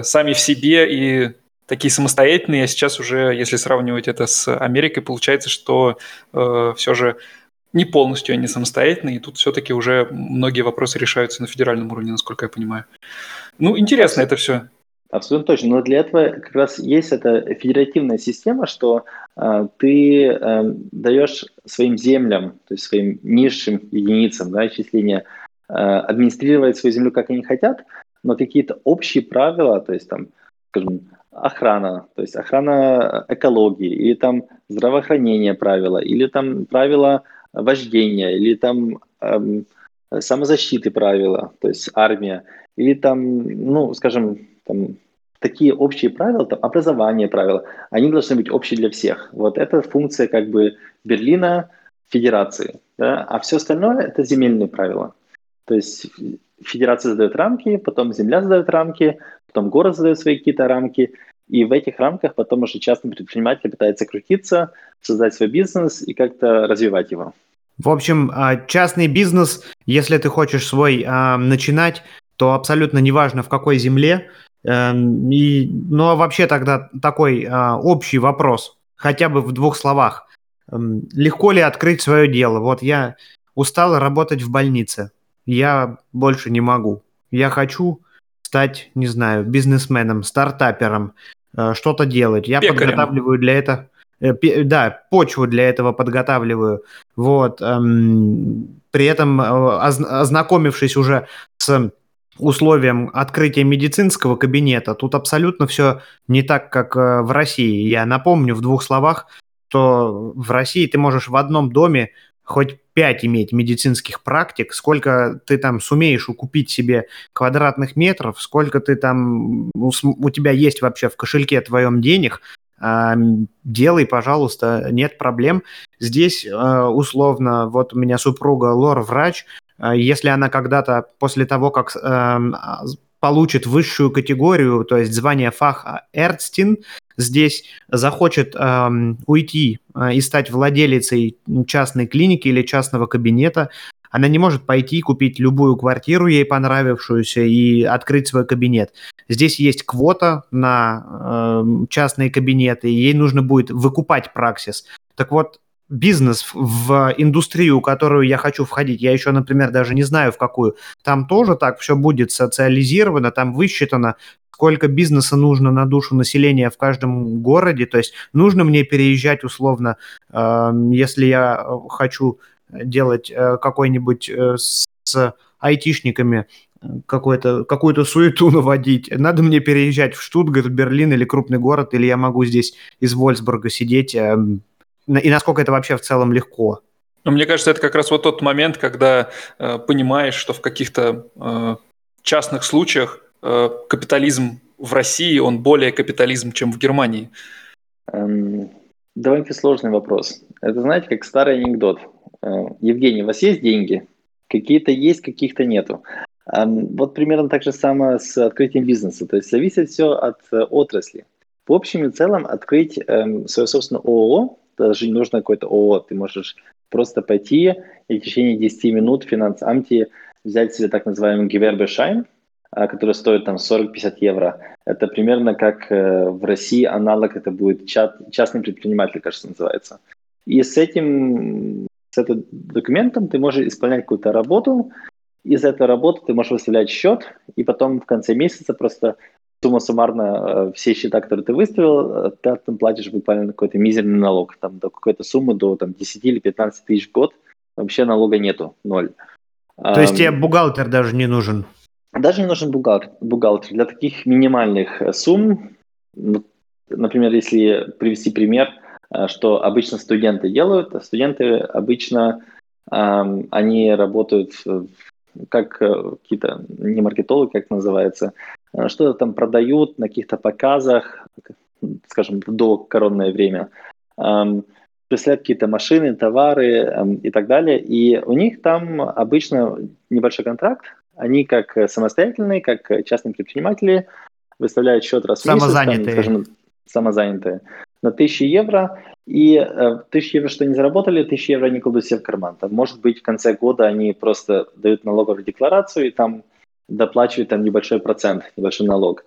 сами в себе и такие самостоятельные, а сейчас уже, если сравнивать это с Америкой, получается, что все же не полностью они самостоятельные, и тут все-таки уже многие вопросы решаются на федеральном уровне, насколько я понимаю. Ну, интересно это все. Абсолютно точно. Но для этого как раз есть эта федеративная система, что э, ты э, даешь своим землям, то есть своим низшим единицам да, числения, э, администрировать свою землю, как они хотят, но какие-то общие правила, то есть там, скажем, охрана, то есть охрана экологии, или там здравоохранение правила, или там правила вождения, или там эм, самозащиты правила, то есть армия, или там, ну, скажем, там такие общие правила, там, образование правила, они должны быть общие для всех. Вот это функция как бы Берлина, федерации. Да? А все остальное это земельные правила. То есть федерация задает рамки, потом земля задает рамки, потом город задает свои какие-то рамки, и в этих рамках потом уже частный предприниматель пытается крутиться, создать свой бизнес и как-то развивать его. В общем, а, частный бизнес, если ты хочешь свой а, начинать, то абсолютно неважно в какой земле, и, ну а вообще тогда такой а, общий вопрос, хотя бы в двух словах. Эм, легко ли открыть свое дело? Вот я устал работать в больнице, я больше не могу. Я хочу стать, не знаю, бизнесменом, стартапером, э, что-то делать. Я Пекарем. подготавливаю для этого, э, да, почву для этого подготавливаю. Вот. Эм, при этом э, ознакомившись уже с условиям открытия медицинского кабинета тут абсолютно все не так, как э, в России. Я напомню в двух словах, что в России ты можешь в одном доме хоть пять иметь медицинских практик, сколько ты там сумеешь укупить себе квадратных метров, сколько ты там, у тебя есть вообще в кошельке твоем денег, делай, пожалуйста, нет проблем. Здесь э, условно, вот у меня супруга лор-врач, а если она когда-то после того, как э, получит высшую категорию, то есть звание фах Эрцтин, здесь захочет э, уйти э, и стать владелицей частной клиники или частного кабинета, она не может пойти купить любую квартиру ей понравившуюся и открыть свой кабинет. Здесь есть квота на э, частные кабинеты, и ей нужно будет выкупать праксис. Так вот, бизнес в индустрию, в которую я хочу входить, я еще, например, даже не знаю в какую, там тоже так все будет социализировано, там высчитано, сколько бизнеса нужно на душу населения в каждом городе, то есть нужно мне переезжать условно, э, если я хочу делать э, какой-нибудь э, с айтишниками какую-то какую-то суету <laughs> наводить. Надо мне переезжать в Штутгарт, Берлин или крупный город, или я могу здесь из Вольсбурга сидеть, и насколько это вообще в целом легко. Ну, мне кажется, это как раз вот тот момент, когда э, понимаешь, что в каких-то э, частных случаях э, капитализм в России, он более капитализм, чем в Германии. Эм, довольно сложный вопрос. Это, знаете, как старый анекдот. Э, Евгений, у вас есть деньги? Какие-то есть, каких-то нету. Эм, вот примерно так же самое с открытием бизнеса. То есть зависит все от э, отрасли. В общем и целом открыть эм, свое собственное ООО даже не нужно какой-то ООО, ты можешь просто пойти и в течение 10 минут в финансамте взять себе так называемый Gewerbeschein, а, который стоит там 40-50 евро. Это примерно как э, в России аналог, это будет частный предприниматель, кажется, называется. И с этим с этим документом ты можешь исполнять какую-то работу, из этой работы ты можешь выставлять счет, и потом в конце месяца просто сумма суммарно э, все счета, которые ты выставил, э, ты там платишь буквально какой-то мизерный налог, там до какой-то суммы, до там, 10 или 15 тысяч в год, вообще налога нету, ноль. То есть тебе бухгалтер даже не нужен? Даже не нужен бухгалтер. бухгалтер. Для таких минимальных э, сумм, например, если привести пример, что обычно студенты делают, студенты обычно они работают как какие-то, не маркетологи, как называется, что-то там продают на каких-то показах, скажем, до коронное время, представляют какие-то машины, товары и так далее. И у них там обычно небольшой контракт, они как самостоятельные, как частные предприниматели, выставляют счет раз в месяц. Самозанятые. Там, скажем, самозанятые. На 1000 евро. И э, 1000 евро, что они заработали, 1000 евро они кладут себе в карман. Там, может быть, в конце года они просто дают налоговую декларацию, и там доплачивает там небольшой процент, небольшой налог.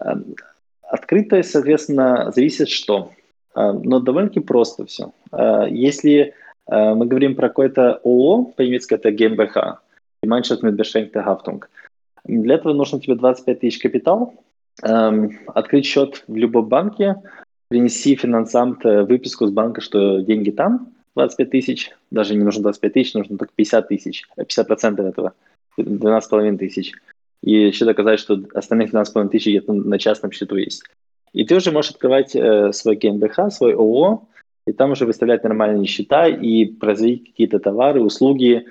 Эм, открытое, соответственно, зависит что. Эм, но довольно-таки просто все. Э, если э, мы говорим про какое-то ООО, по-немецки это GmbH, Gemeinschaft mit beschränkter Haftung, для этого нужно тебе 25 тысяч капитал, эм, открыть счет в любом банке, принеси финансамт э, выписку с банка, что деньги там, 25 тысяч, даже не нужно 25 тысяч, нужно только 50 тысяч, 50 процентов этого – 12,5 тысяч. И еще доказать, что остальных 12,5 тысяч где-то на частном счету есть. И ты уже можешь открывать э, свой ГМБХ, свой ООО, и там уже выставлять нормальные счета и производить какие-то товары, услуги,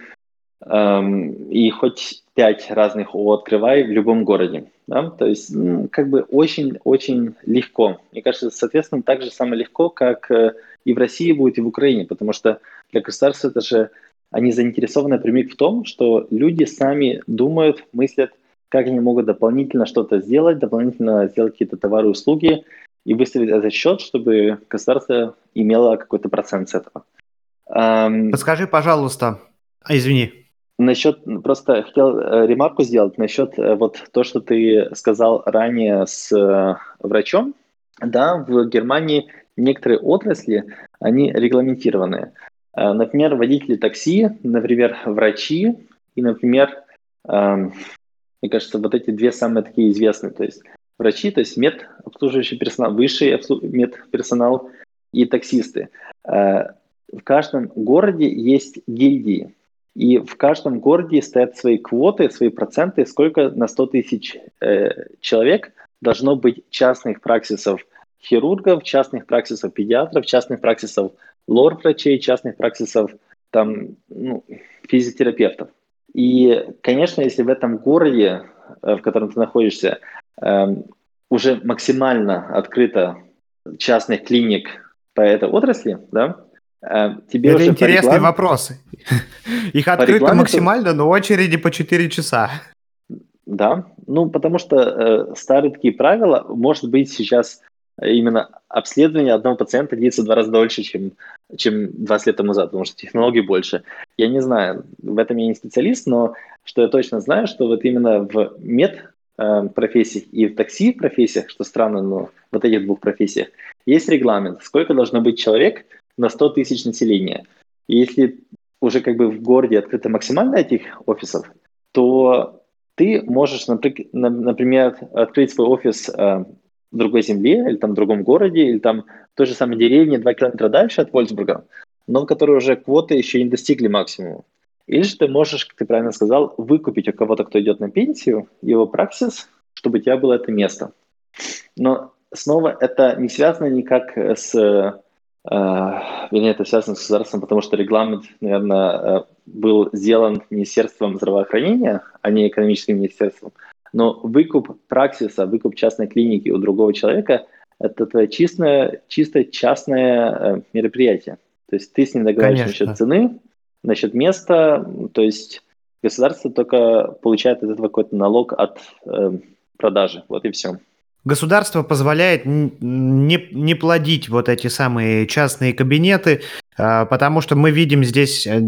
эм, и хоть пять разных ООО открывай в любом городе. Да? То есть, ну, как бы очень-очень легко. Мне кажется, соответственно, так же самое легко, как э, и в России будет, и в Украине, потому что для государства это же они заинтересованы напрямик в том, что люди сами думают, мыслят, как они могут дополнительно что-то сделать, дополнительно сделать какие-то товары и услуги и выставить этот счет, чтобы государство имело какой-то процент с этого. Подскажи, пожалуйста, а, извини. Насчет, просто хотел э, ремарку сделать насчет э, вот то, что ты сказал ранее с э, врачом. Да, в Германии некоторые отрасли, они регламентированы. Э, например, водители такси, например, врачи и, например, эм, мне кажется, вот эти две самые такие известные, то есть врачи, то есть медобслуживающий персонал, высший медперсонал и таксисты. Э, в каждом городе есть гильдии, и в каждом городе стоят свои квоты, свои проценты, сколько на 100 тысяч э, человек должно быть частных праксисов хирургов, частных праксисов педиатров, частных праксисов лор-врачей, частных праксисов, там, ну, физиотерапевтов. И, конечно, если в этом городе, э, в котором ты находишься, эм, уже максимально открыто частных клиник по этой отрасли, да, э, тебе Это уже интересные регламент... вопросы. <laughs> Их открыто максимально, но очереди по 4 часа. Да, ну потому что э, старые такие правила, может быть, сейчас именно обследование одного пациента длится в два раза дольше, чем, чем 20 лет тому назад, потому что технологий больше. Я не знаю, в этом я не специалист, но что я точно знаю, что вот именно в мед э, профессиях и в такси профессиях, что странно, но вот этих двух профессиях, есть регламент, сколько должно быть человек на 100 тысяч населения. И если уже как бы в городе открыто максимально этих офисов, то ты можешь, например, открыть свой офис э, в другой земле, или там в другом городе, или там в той же самой деревне, два километра дальше от Вольсбурга, но в которой уже квоты еще не достигли максимума. Или же ты можешь, как ты правильно сказал, выкупить у кого-то, кто идет на пенсию, его праксис, чтобы у тебя было это место. Но снова это не связано никак с... Э, вернее, это связано с государством, потому что регламент, наверное, э, был сделан Министерством здравоохранения, а не экономическим министерством. Но выкуп праксиса, выкуп частной клиники у другого человека – это твое чистое, чисто частное э, мероприятие. То есть ты с ним договариваешься насчет цены, насчет места, то есть государство только получает от этого какой-то налог от э, продажи. Вот и все. Государство позволяет не, не плодить вот эти самые частные кабинеты, а, потому что мы видим здесь э,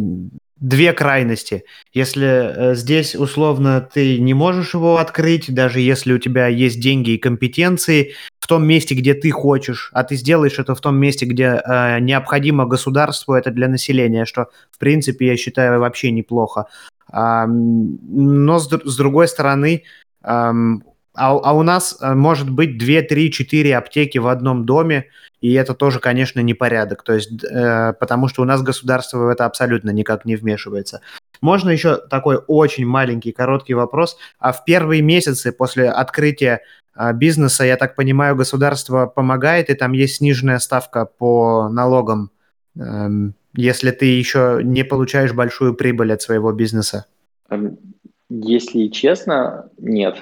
две крайности. Если э, здесь условно ты не можешь его открыть, даже если у тебя есть деньги и компетенции, в том месте, где ты хочешь, а ты сделаешь это в том месте, где э, необходимо государству, это для населения, что, в принципе, я считаю вообще неплохо. А, но с, с другой стороны, а, а у нас э, может быть 2, 3, 4 аптеки в одном доме, и это тоже, конечно, непорядок. То есть, э, потому что у нас государство в это абсолютно никак не вмешивается. Можно еще такой очень маленький, короткий вопрос. А в первые месяцы после открытия а, бизнеса, я так понимаю, государство помогает, и там есть сниженная ставка по налогам, эм, если ты еще не получаешь большую прибыль от своего бизнеса? Эм, если честно, нет.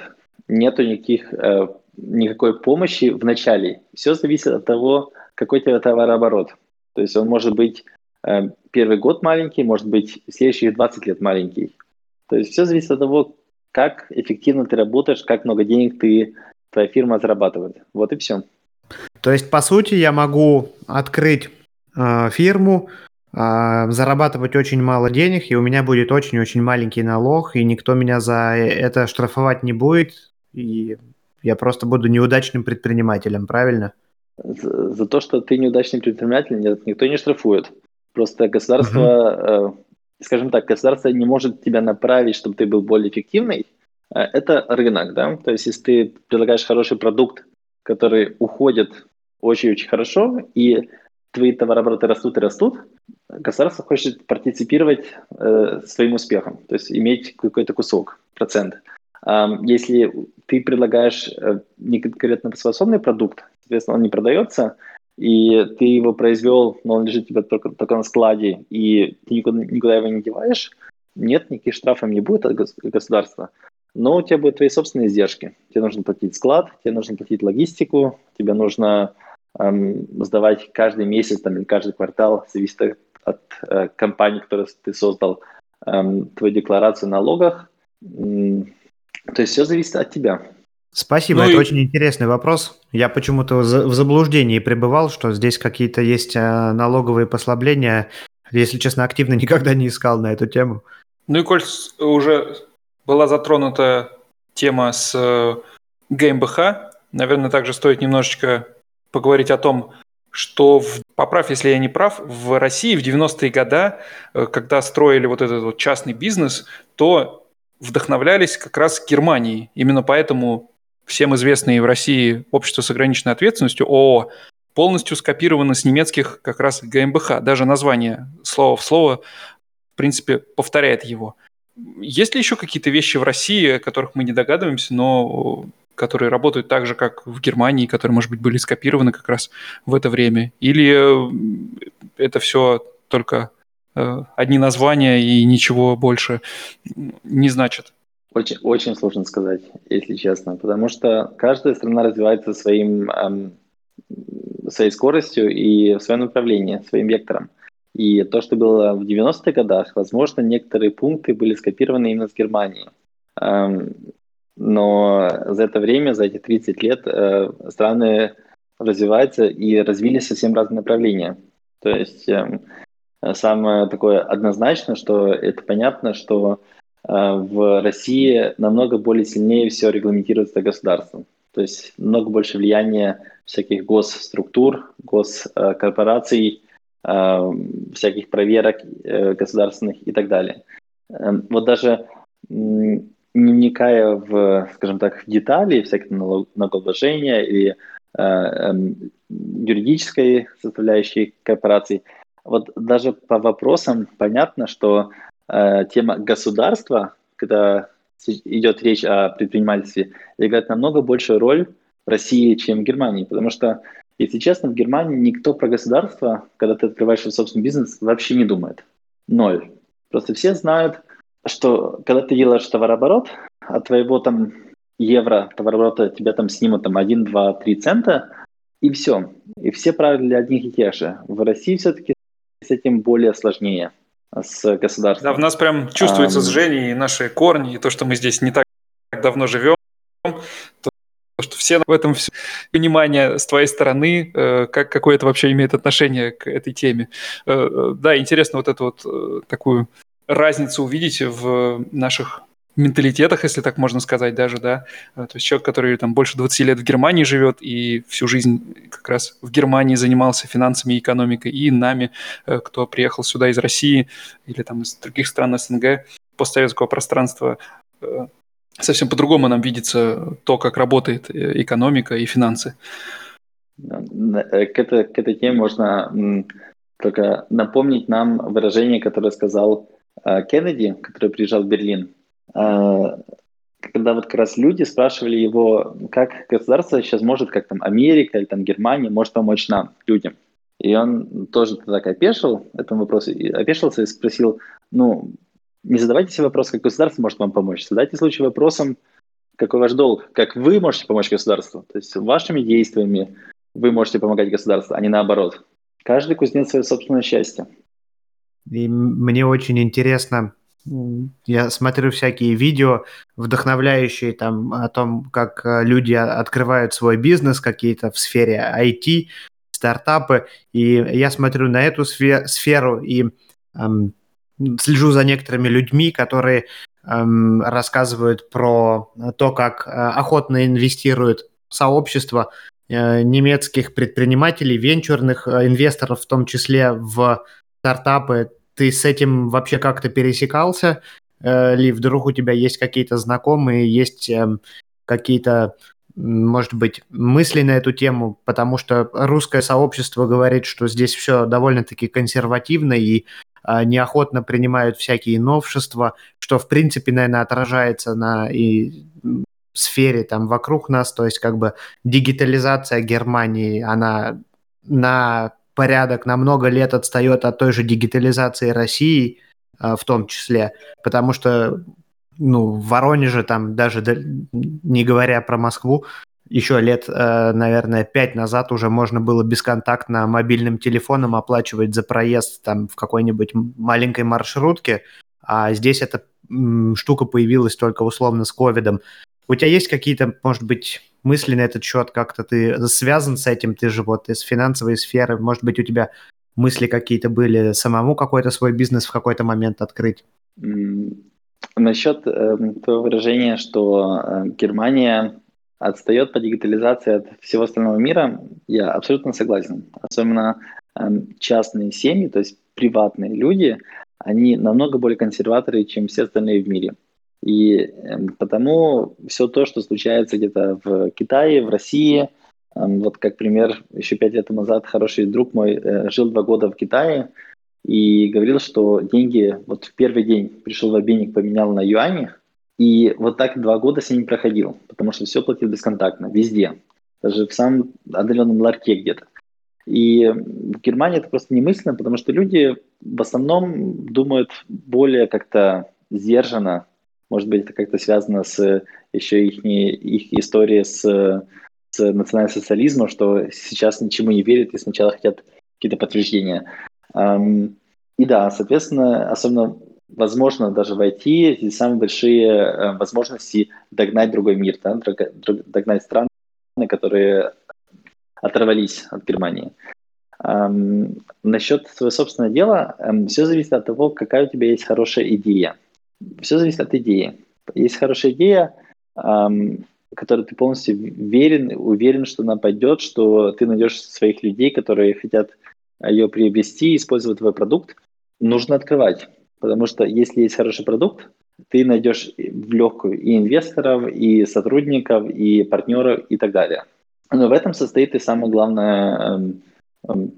Нету никаких, э, никакой помощи в начале. Все зависит от того, какой у тебя товарооборот. То есть он может быть э, первый год маленький, может быть следующих 20 лет маленький. То есть все зависит от того, как эффективно ты работаешь, как много денег ты твоя фирма зарабатывает. Вот и все. То есть, по сути, я могу открыть э, фирму, э, зарабатывать очень мало денег, и у меня будет очень-очень маленький налог, и никто меня за это штрафовать не будет, и я просто буду неудачным предпринимателем, правильно? За, за то, что ты неудачный предприниматель, нет, никто не штрафует. Просто государство, э, скажем так, государство не может тебя направить, чтобы ты был более эффективный, Э, это рынок, да, то есть если ты предлагаешь хороший продукт, который уходит очень-очень хорошо, и твои товарообороты растут и растут, государство хочет партиципировать э, своим успехом, то есть иметь какой-то кусок, процент. Если ты предлагаешь э, неконкурентоспособный продукт, соответственно, он не продается, и ты его произвел, но он лежит у тебя только, только на складе, и ты никуда, никуда его не деваешь, нет, никаких штрафов не будет от государства но у тебя будут твои собственные издержки. Тебе нужно платить склад, тебе нужно платить логистику, тебе нужно эм, сдавать каждый месяц там, или каждый квартал, зависит от, от э, компании, которую ты создал, эм, твою декларацию о налогах. Эм, то есть все зависит от тебя. Спасибо, ну это и... очень интересный вопрос. Я почему-то в заблуждении пребывал, что здесь какие-то есть э, налоговые послабления. Если честно, активно <laughs> никогда не искал на эту тему. Ну и коль уже была затронута тема с э, ГМБХ. Наверное, также стоит немножечко поговорить о том, что, в, поправь, если я не прав, в России в 90-е годы, э, когда строили вот этот вот частный бизнес, то вдохновлялись как раз Германией. Именно поэтому всем известные в России общество с ограниченной ответственностью, ООО, полностью скопировано с немецких как раз ГМБХ. Даже название слово в слово, в принципе, повторяет его. Есть ли еще какие-то вещи в России, о которых мы не догадываемся, но которые работают так же, как в Германии, которые, может быть, были скопированы как раз в это время? Или э, это все только одни названия и ничего больше не значит? Очень, очень сложно сказать, если честно, потому что каждая страна развивается своим, эм, своей скоростью и в своем направлении, своим вектором. И то, что было в 90-х годах, возможно, некоторые пункты были скопированы именно с Германии. Эм, но за это время, за эти 30 лет, э, страны развиваются и развились совсем разные направления. То есть эм, самое такое однозначно, что это понятно, что э, в России намного более сильнее все регламентируется государством. То есть много больше влияния всяких госструктур, госкорпораций, Э, всяких проверок э, государственных и так далее. Эм, вот даже не вникая в, скажем так, в детали всяких налогообложения э, эм, юридической составляющей корпораций, вот даже по вопросам понятно, что тема государства, когда идет речь о предпринимательстве, играет намного большую роль в России, чем в Германии, потому что если честно, в Германии никто про государство, когда ты открываешь свой собственный бизнес, вообще не думает. Ноль. Просто все знают, что когда ты делаешь товарооборот, от твоего там евро товарооборота тебя там снимут там 1, 2, 3 цента, и все. И все правила для одних и тех же. В России все-таки с этим более сложнее с государством. Да, в нас прям чувствуется а, сжение и наши корни, и то, что мы здесь не так давно живем, что все в этом все понимание с твоей стороны, э, как, какое это вообще имеет отношение к этой теме. Э, э, да, интересно вот эту вот такую разницу увидеть в наших менталитетах, если так можно сказать даже, да. То есть человек, который там больше 20 лет в Германии живет и всю жизнь как раз в Германии занимался финансами и экономикой, и нами, кто приехал сюда из России или там из других стран СНГ, постсоветского пространства, совсем по-другому нам видится то, как работает экономика и финансы. К этой, к этой теме можно только напомнить нам выражение, которое сказал э, Кеннеди, который приезжал в Берлин. Э, когда вот как раз люди спрашивали его, как государство сейчас может, как там Америка или там Германия, может помочь нам, людям. И он тоже так опешил этому вопросу, опешился и спросил, ну, не задавайте себе вопрос, как государство может вам помочь. Задайте случай вопросом, какой ваш долг, как вы можете помочь государству. То есть вашими действиями вы можете помогать государству, а не наоборот. Каждый кузнец свое собственное счастье. И мне очень интересно, я смотрю всякие видео, вдохновляющие там о том, как э, люди открывают свой бизнес какие-то в сфере IT, стартапы, и я смотрю на эту сферу и эм, слежу за некоторыми людьми, которые эм, рассказывают про то, как э, охотно инвестируют сообщество Э, немецких предпринимателей, венчурных э, инвесторов, в том числе в стартапы. Ты с этим вообще как-то пересекался? Э, ли вдруг у тебя есть какие-то знакомые, есть эм, какие-то, может быть, мысли на эту тему? Потому что русское сообщество говорит, что здесь все довольно-таки консервативно и неохотно принимают всякие новшества, что, в принципе, наверное, отражается на и сфере там вокруг нас, то есть как бы дигитализация Германии, она на порядок, на много лет отстает от той же дигитализации России э, в том числе, потому что ну, в Воронеже там даже не говоря про Москву, еще лет, э, наверное, пять назад уже можно было бесконтактно мобильным телефоном оплачивать за проезд там в какой-нибудь маленькой маршрутке, а здесь эта штука появилась только условно с ковидом. У тебя есть какие-то, может быть, мысли на этот счет, как-то ты связан с этим, ты же вот из финансовой сферы, может быть, у тебя мысли какие-то были самому какой-то свой бизнес в какой-то момент открыть? Насчет э, твоего выражения, что э, Германия отстает по дигитализации от всего остального мира, я абсолютно согласен. Особенно э, частные семьи, то есть приватные люди, они намного более консерваторы, чем все остальные в мире. И эм, потому все то, что случается где-то в Китае, в России, эм, вот как пример, еще пять лет назад хороший друг мой э, жил два года в Китае и говорил, что деньги, вот в первый день пришел в обменник, поменял на юани, и вот так два года с ним проходил, потому что все платил бесконтактно, везде, даже в самом отдаленном ларьке где-то. И в Германии это просто немысленно, потому что люди в основном думают более как-то сдержанно, может быть, это как-то связано с еще их, их историей с, с национал-социализмом, что сейчас ничему не верят и сначала хотят какие-то подтверждения. И да, соответственно, особенно возможно даже войти, здесь самые большие э, возможности догнать другой мир, да, догнать страны, которые оторвались от Германии. Um, насчет своего собственного дела, um, все зависит от того, какая у тебя есть хорошая идея. Все зависит от идеи. Есть хорошая идея, эм, которой ты полностью верен, уверен, что она пойдет, что ты найдешь своих людей, которые хотят ее приобрести, использовать твой продукт, нужно открывать. Потому что если есть хороший продукт, ты найдешь в легкую и инвесторов, и сотрудников, и партнеров, и так далее. Но в этом состоит и самое главное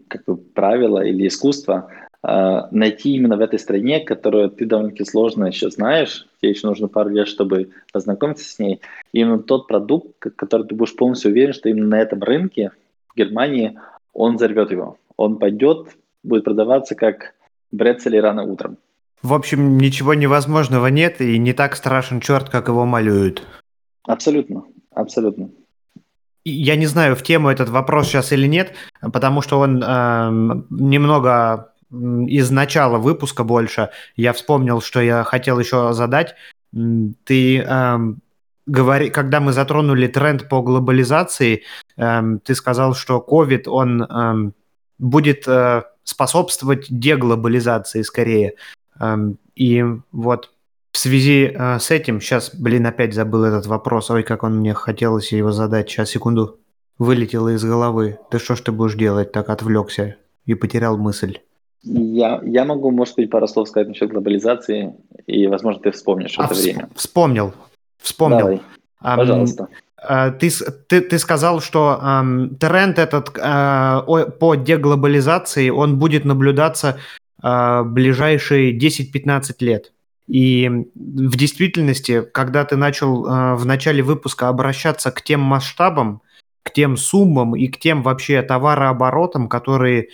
как бы правило или искусство а, найти именно в этой стране, которую ты довольно-таки сложно еще знаешь, тебе еще нужно пару лет, чтобы познакомиться с ней, именно тот продукт, который ты будешь полностью уверен, что именно на этом рынке, в Германии, он взорвет его. Он пойдет, будет продаваться как брецели рано утром. В общем, ничего невозможного нет, и не так страшен черт, как его малюют. Абсолютно, абсолютно. Я не знаю, в тему этот вопрос сейчас или нет, потому что он э, немного из начала выпуска больше, я вспомнил, что я хотел еще задать. Ты эм, говори, когда мы затронули тренд по глобализации, эм, ты сказал, что COVID, он эм, будет э, способствовать деглобализации скорее. Эм, и вот в связи э, с этим, сейчас, блин, опять забыл этот вопрос. Ой, как он мне хотелось его задать. Сейчас, секунду. Вылетело из головы. Ты что ж ты будешь делать? Так отвлекся и потерял мысль. Я, я могу, может быть, пару слов сказать насчет глобализации, и, возможно, ты вспомнишь а, это вс- время. Вспомнил. Вспомнил. Давай. Пожалуйста. Uh, ты, ты, ты сказал, что um, тренд этот uh, по деглобализации, он будет наблюдаться uh, ближайшие 10-15 лет. И в действительности, когда ты начал uh, в начале выпуска обращаться к тем масштабам, к тем суммам и к тем вообще товарооборотам, которые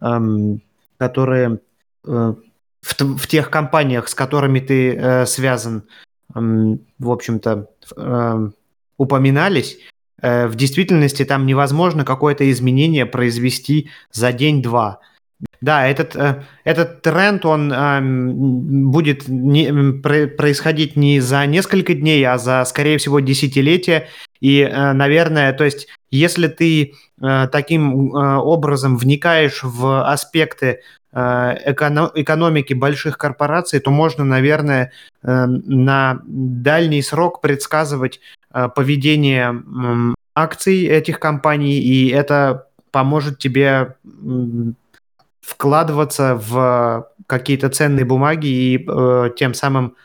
um, которые э, в, в тех компаниях, с которыми ты э, связан, в общем-то, э, упоминались, в действительности там невозможно какое-то изменение произвести за день-два. Да, этот, э, этот тренд, он э, будет не, происходить не за несколько дней, а за, скорее всего, десятилетия. И, э, наверное, то есть, если ты таким образом вникаешь в аспекты экономики больших корпораций, то можно, наверное, на дальний срок предсказывать поведение акций этих компаний, и это поможет тебе вкладываться в какие-то ценные бумаги и тем самым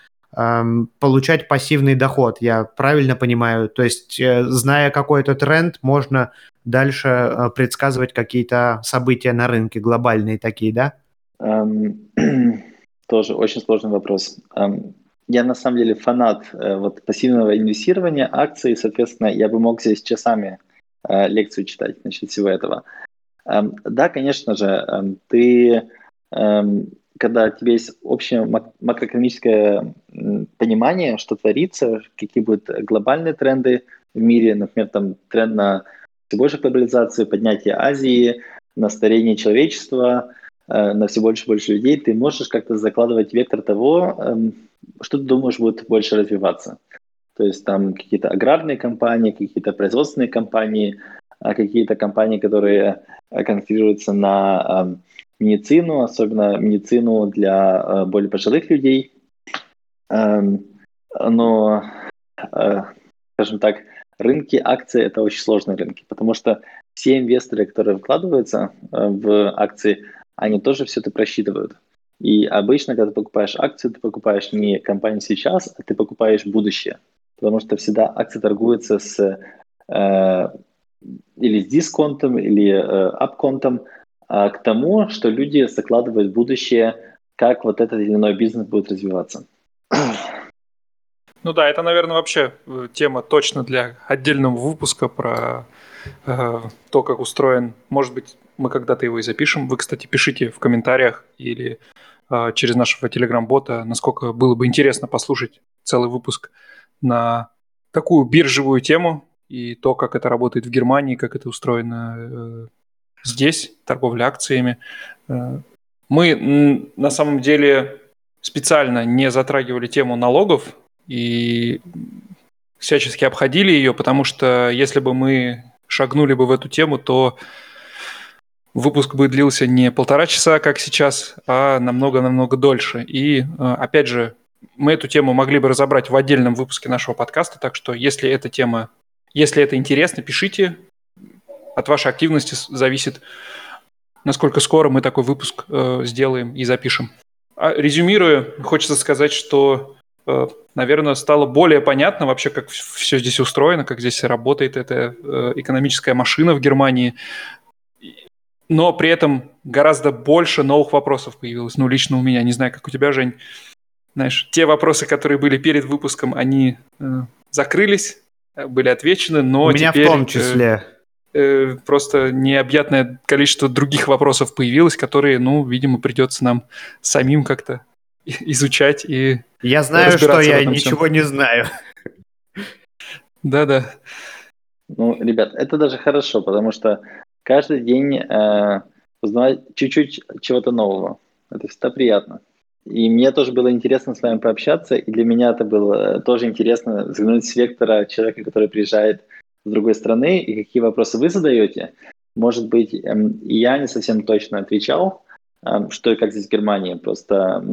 получать пассивный доход. Я правильно понимаю? То есть, э, зная какой-то тренд, можно дальше э, предсказывать какие-то события на рынке, глобальные такие, да? Um, <clears throat> тоже очень сложный вопрос. Um, я на самом деле фанат uh, вот, пассивного инвестирования, акций, соответственно, я бы мог здесь часами uh, лекцию читать насчет всего этого. Um, да, конечно же, ты когда у тебя есть общее макроэкономическое понимание, что творится, какие будут глобальные тренды в мире, например, там тренд на все больше глобализацию, поднятие Азии, на старение человечества, э, на все больше и больше людей, ты можешь как-то закладывать вектор того, эм, что ты думаешь будет больше развиваться. То есть там какие-то аграрные компании, какие-то производственные компании, какие-то компании, которые э, концентрируются на эм, медицину, особенно медицину для э, более пожилых людей. Эм, но, э, скажем так, рынки акций – это очень сложные рынки, потому что все инвесторы, которые вкладываются в акции, они тоже все это просчитывают. И обычно, когда ты покупаешь акцию, ты покупаешь не компанию сейчас, а ты покупаешь будущее. Потому что всегда акции торгуются с э, или с дисконтом, или э, апконтом, а, к тому, что люди закладывают будущее, как вот этот или иной бизнес будет развиваться. Ну да, это, наверное, вообще э, тема точно для отдельного выпуска про э, то, как устроен. Может быть, мы когда-то его и запишем. Вы, кстати, пишите в комментариях или э, через нашего телеграм-бота, насколько было бы интересно послушать целый выпуск на такую биржевую тему и то, как это работает в Германии, как это устроено э, здесь, торговля акциями. Э, мы на самом деле специально не затрагивали тему налогов и всячески обходили ее, потому что если бы мы шагнули бы в эту тему, то выпуск бы длился не полтора часа, как сейчас, а намного-намного дольше. И, э, опять же, мы эту тему могли бы разобрать в отдельном выпуске нашего подкаста, так что если эта тема, если это интересно, пишите, от вашей активности зависит, насколько скоро мы такой выпуск э, сделаем и запишем. А, резюмируя, хочется сказать, что, э, наверное, стало более понятно вообще, как все здесь устроено, как здесь работает эта э, экономическая машина в Германии. Но при этом гораздо больше новых вопросов появилось. Ну, лично у меня, не знаю, как у тебя, Жень. Знаешь, те вопросы, которые были перед выпуском, они э, закрылись, были отвечены, но У меня теперь, в том числе. Э, Э, просто необъятное количество других вопросов появилось, которые, ну, видимо, придется нам самим как-то изучать и Я знаю, что я ничего всем. не знаю. Да-да. Ну, ребят, это даже хорошо, потому что каждый день э, узнавать чуть-чуть чего-то нового. Это всегда приятно. И мне тоже было интересно с вами пообщаться, и для меня это было тоже интересно взглянуть с вектора человека, который приезжает с другой стороны, и какие вопросы вы задаете. Может быть, эм, я не совсем точно отвечал, эм, что и как здесь в Германии. Просто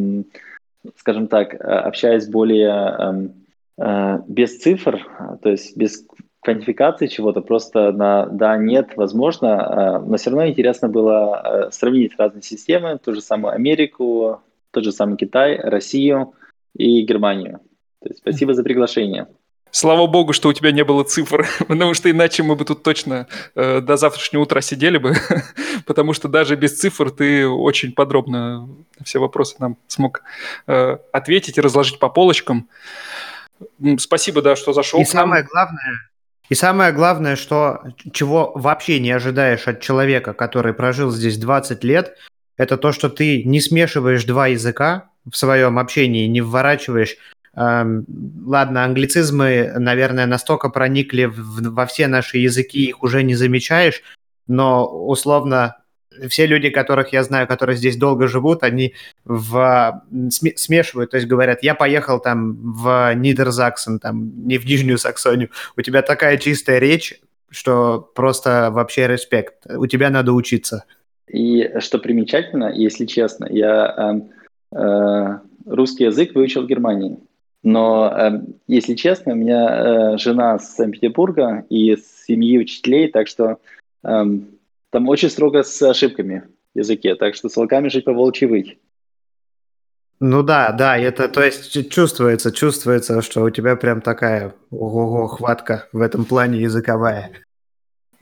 скажем так, общаясь более эм, э, без цифр, то есть без квантификации чего-то, просто на да, нет, возможно, но все равно интересно было сравнить разные системы, ту же самую Америку, тот же самый Китай, Россию и Германию. То есть спасибо за приглашение. Слава богу, что у тебя не было цифр, <laughs> потому что иначе мы бы тут точно э, до завтрашнего утра сидели бы, <laughs> потому что даже без цифр ты очень подробно все вопросы нам смог э, ответить и разложить по полочкам. Спасибо, да, что зашел. И самое главное, и самое главное, что чего вообще не ожидаешь от человека, который прожил здесь 20 лет, это то, что ты не смешиваешь два языка в своем общении, не вворачиваешь Ладно, англицизмы, наверное, настолько проникли в, во все наши языки, их уже не замечаешь, но условно все люди, которых я знаю, которые здесь долго живут, они в, смешивают, то есть говорят, я поехал там в Нидерзаксон, там, не в Нижнюю Саксонию. У тебя такая чистая речь, что просто вообще респект. У тебя надо учиться. И что примечательно, если честно, я э, э, русский язык выучил в Германии. Но, э, если честно, у меня э, жена с Санкт-Петербурга и с семьи учителей, так что э, там очень строго с ошибками в языке, так что с волками жить по волчьи выть. Ну да, да, это, то есть чувствуется, чувствуется, что у тебя прям такая ого-го хватка в этом плане языковая.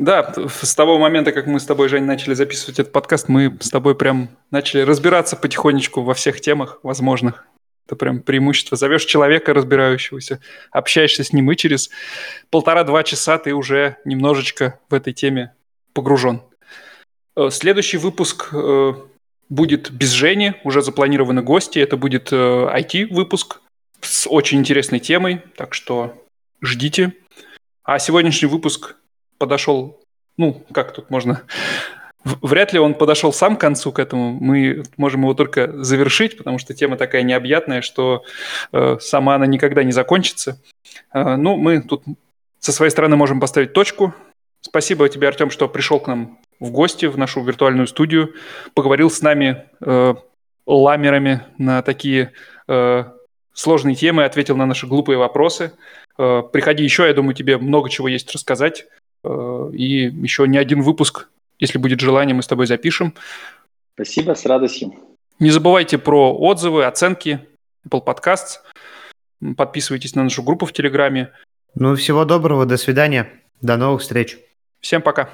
Да, с того момента, как мы с тобой, Жень, начали записывать этот подкаст, мы с тобой прям начали разбираться потихонечку во всех темах возможных. Это прям преимущество. Зовешь человека разбирающегося, общаешься с ним, и через полтора-два часа ты уже немножечко в этой теме погружен. Э, следующий выпуск э, будет без Жени, уже запланированы гости. Это будет IT-выпуск э, с очень интересной темой, так что ждите. А сегодняшний выпуск подошел, ну, как тут можно Вряд ли он подошел сам к концу к этому. Мы можем его только завершить, потому что тема такая необъятная, что э, сама она никогда не закончится. Э, ну, мы тут со своей стороны можем поставить точку. Спасибо тебе, Артем, что пришел к нам в гости в нашу виртуальную студию, поговорил с нами э, ламерами на такие э, сложные темы, ответил на наши глупые вопросы. Э, приходи еще, я думаю, тебе много чего есть рассказать. Э, и еще не один выпуск если будет желание, мы с тобой запишем. Спасибо, с радостью. Не забывайте про отзывы, оценки Apple Podcasts. Подписывайтесь на нашу группу в Телеграме. Ну, всего доброго, до свидания. До новых встреч. Всем пока.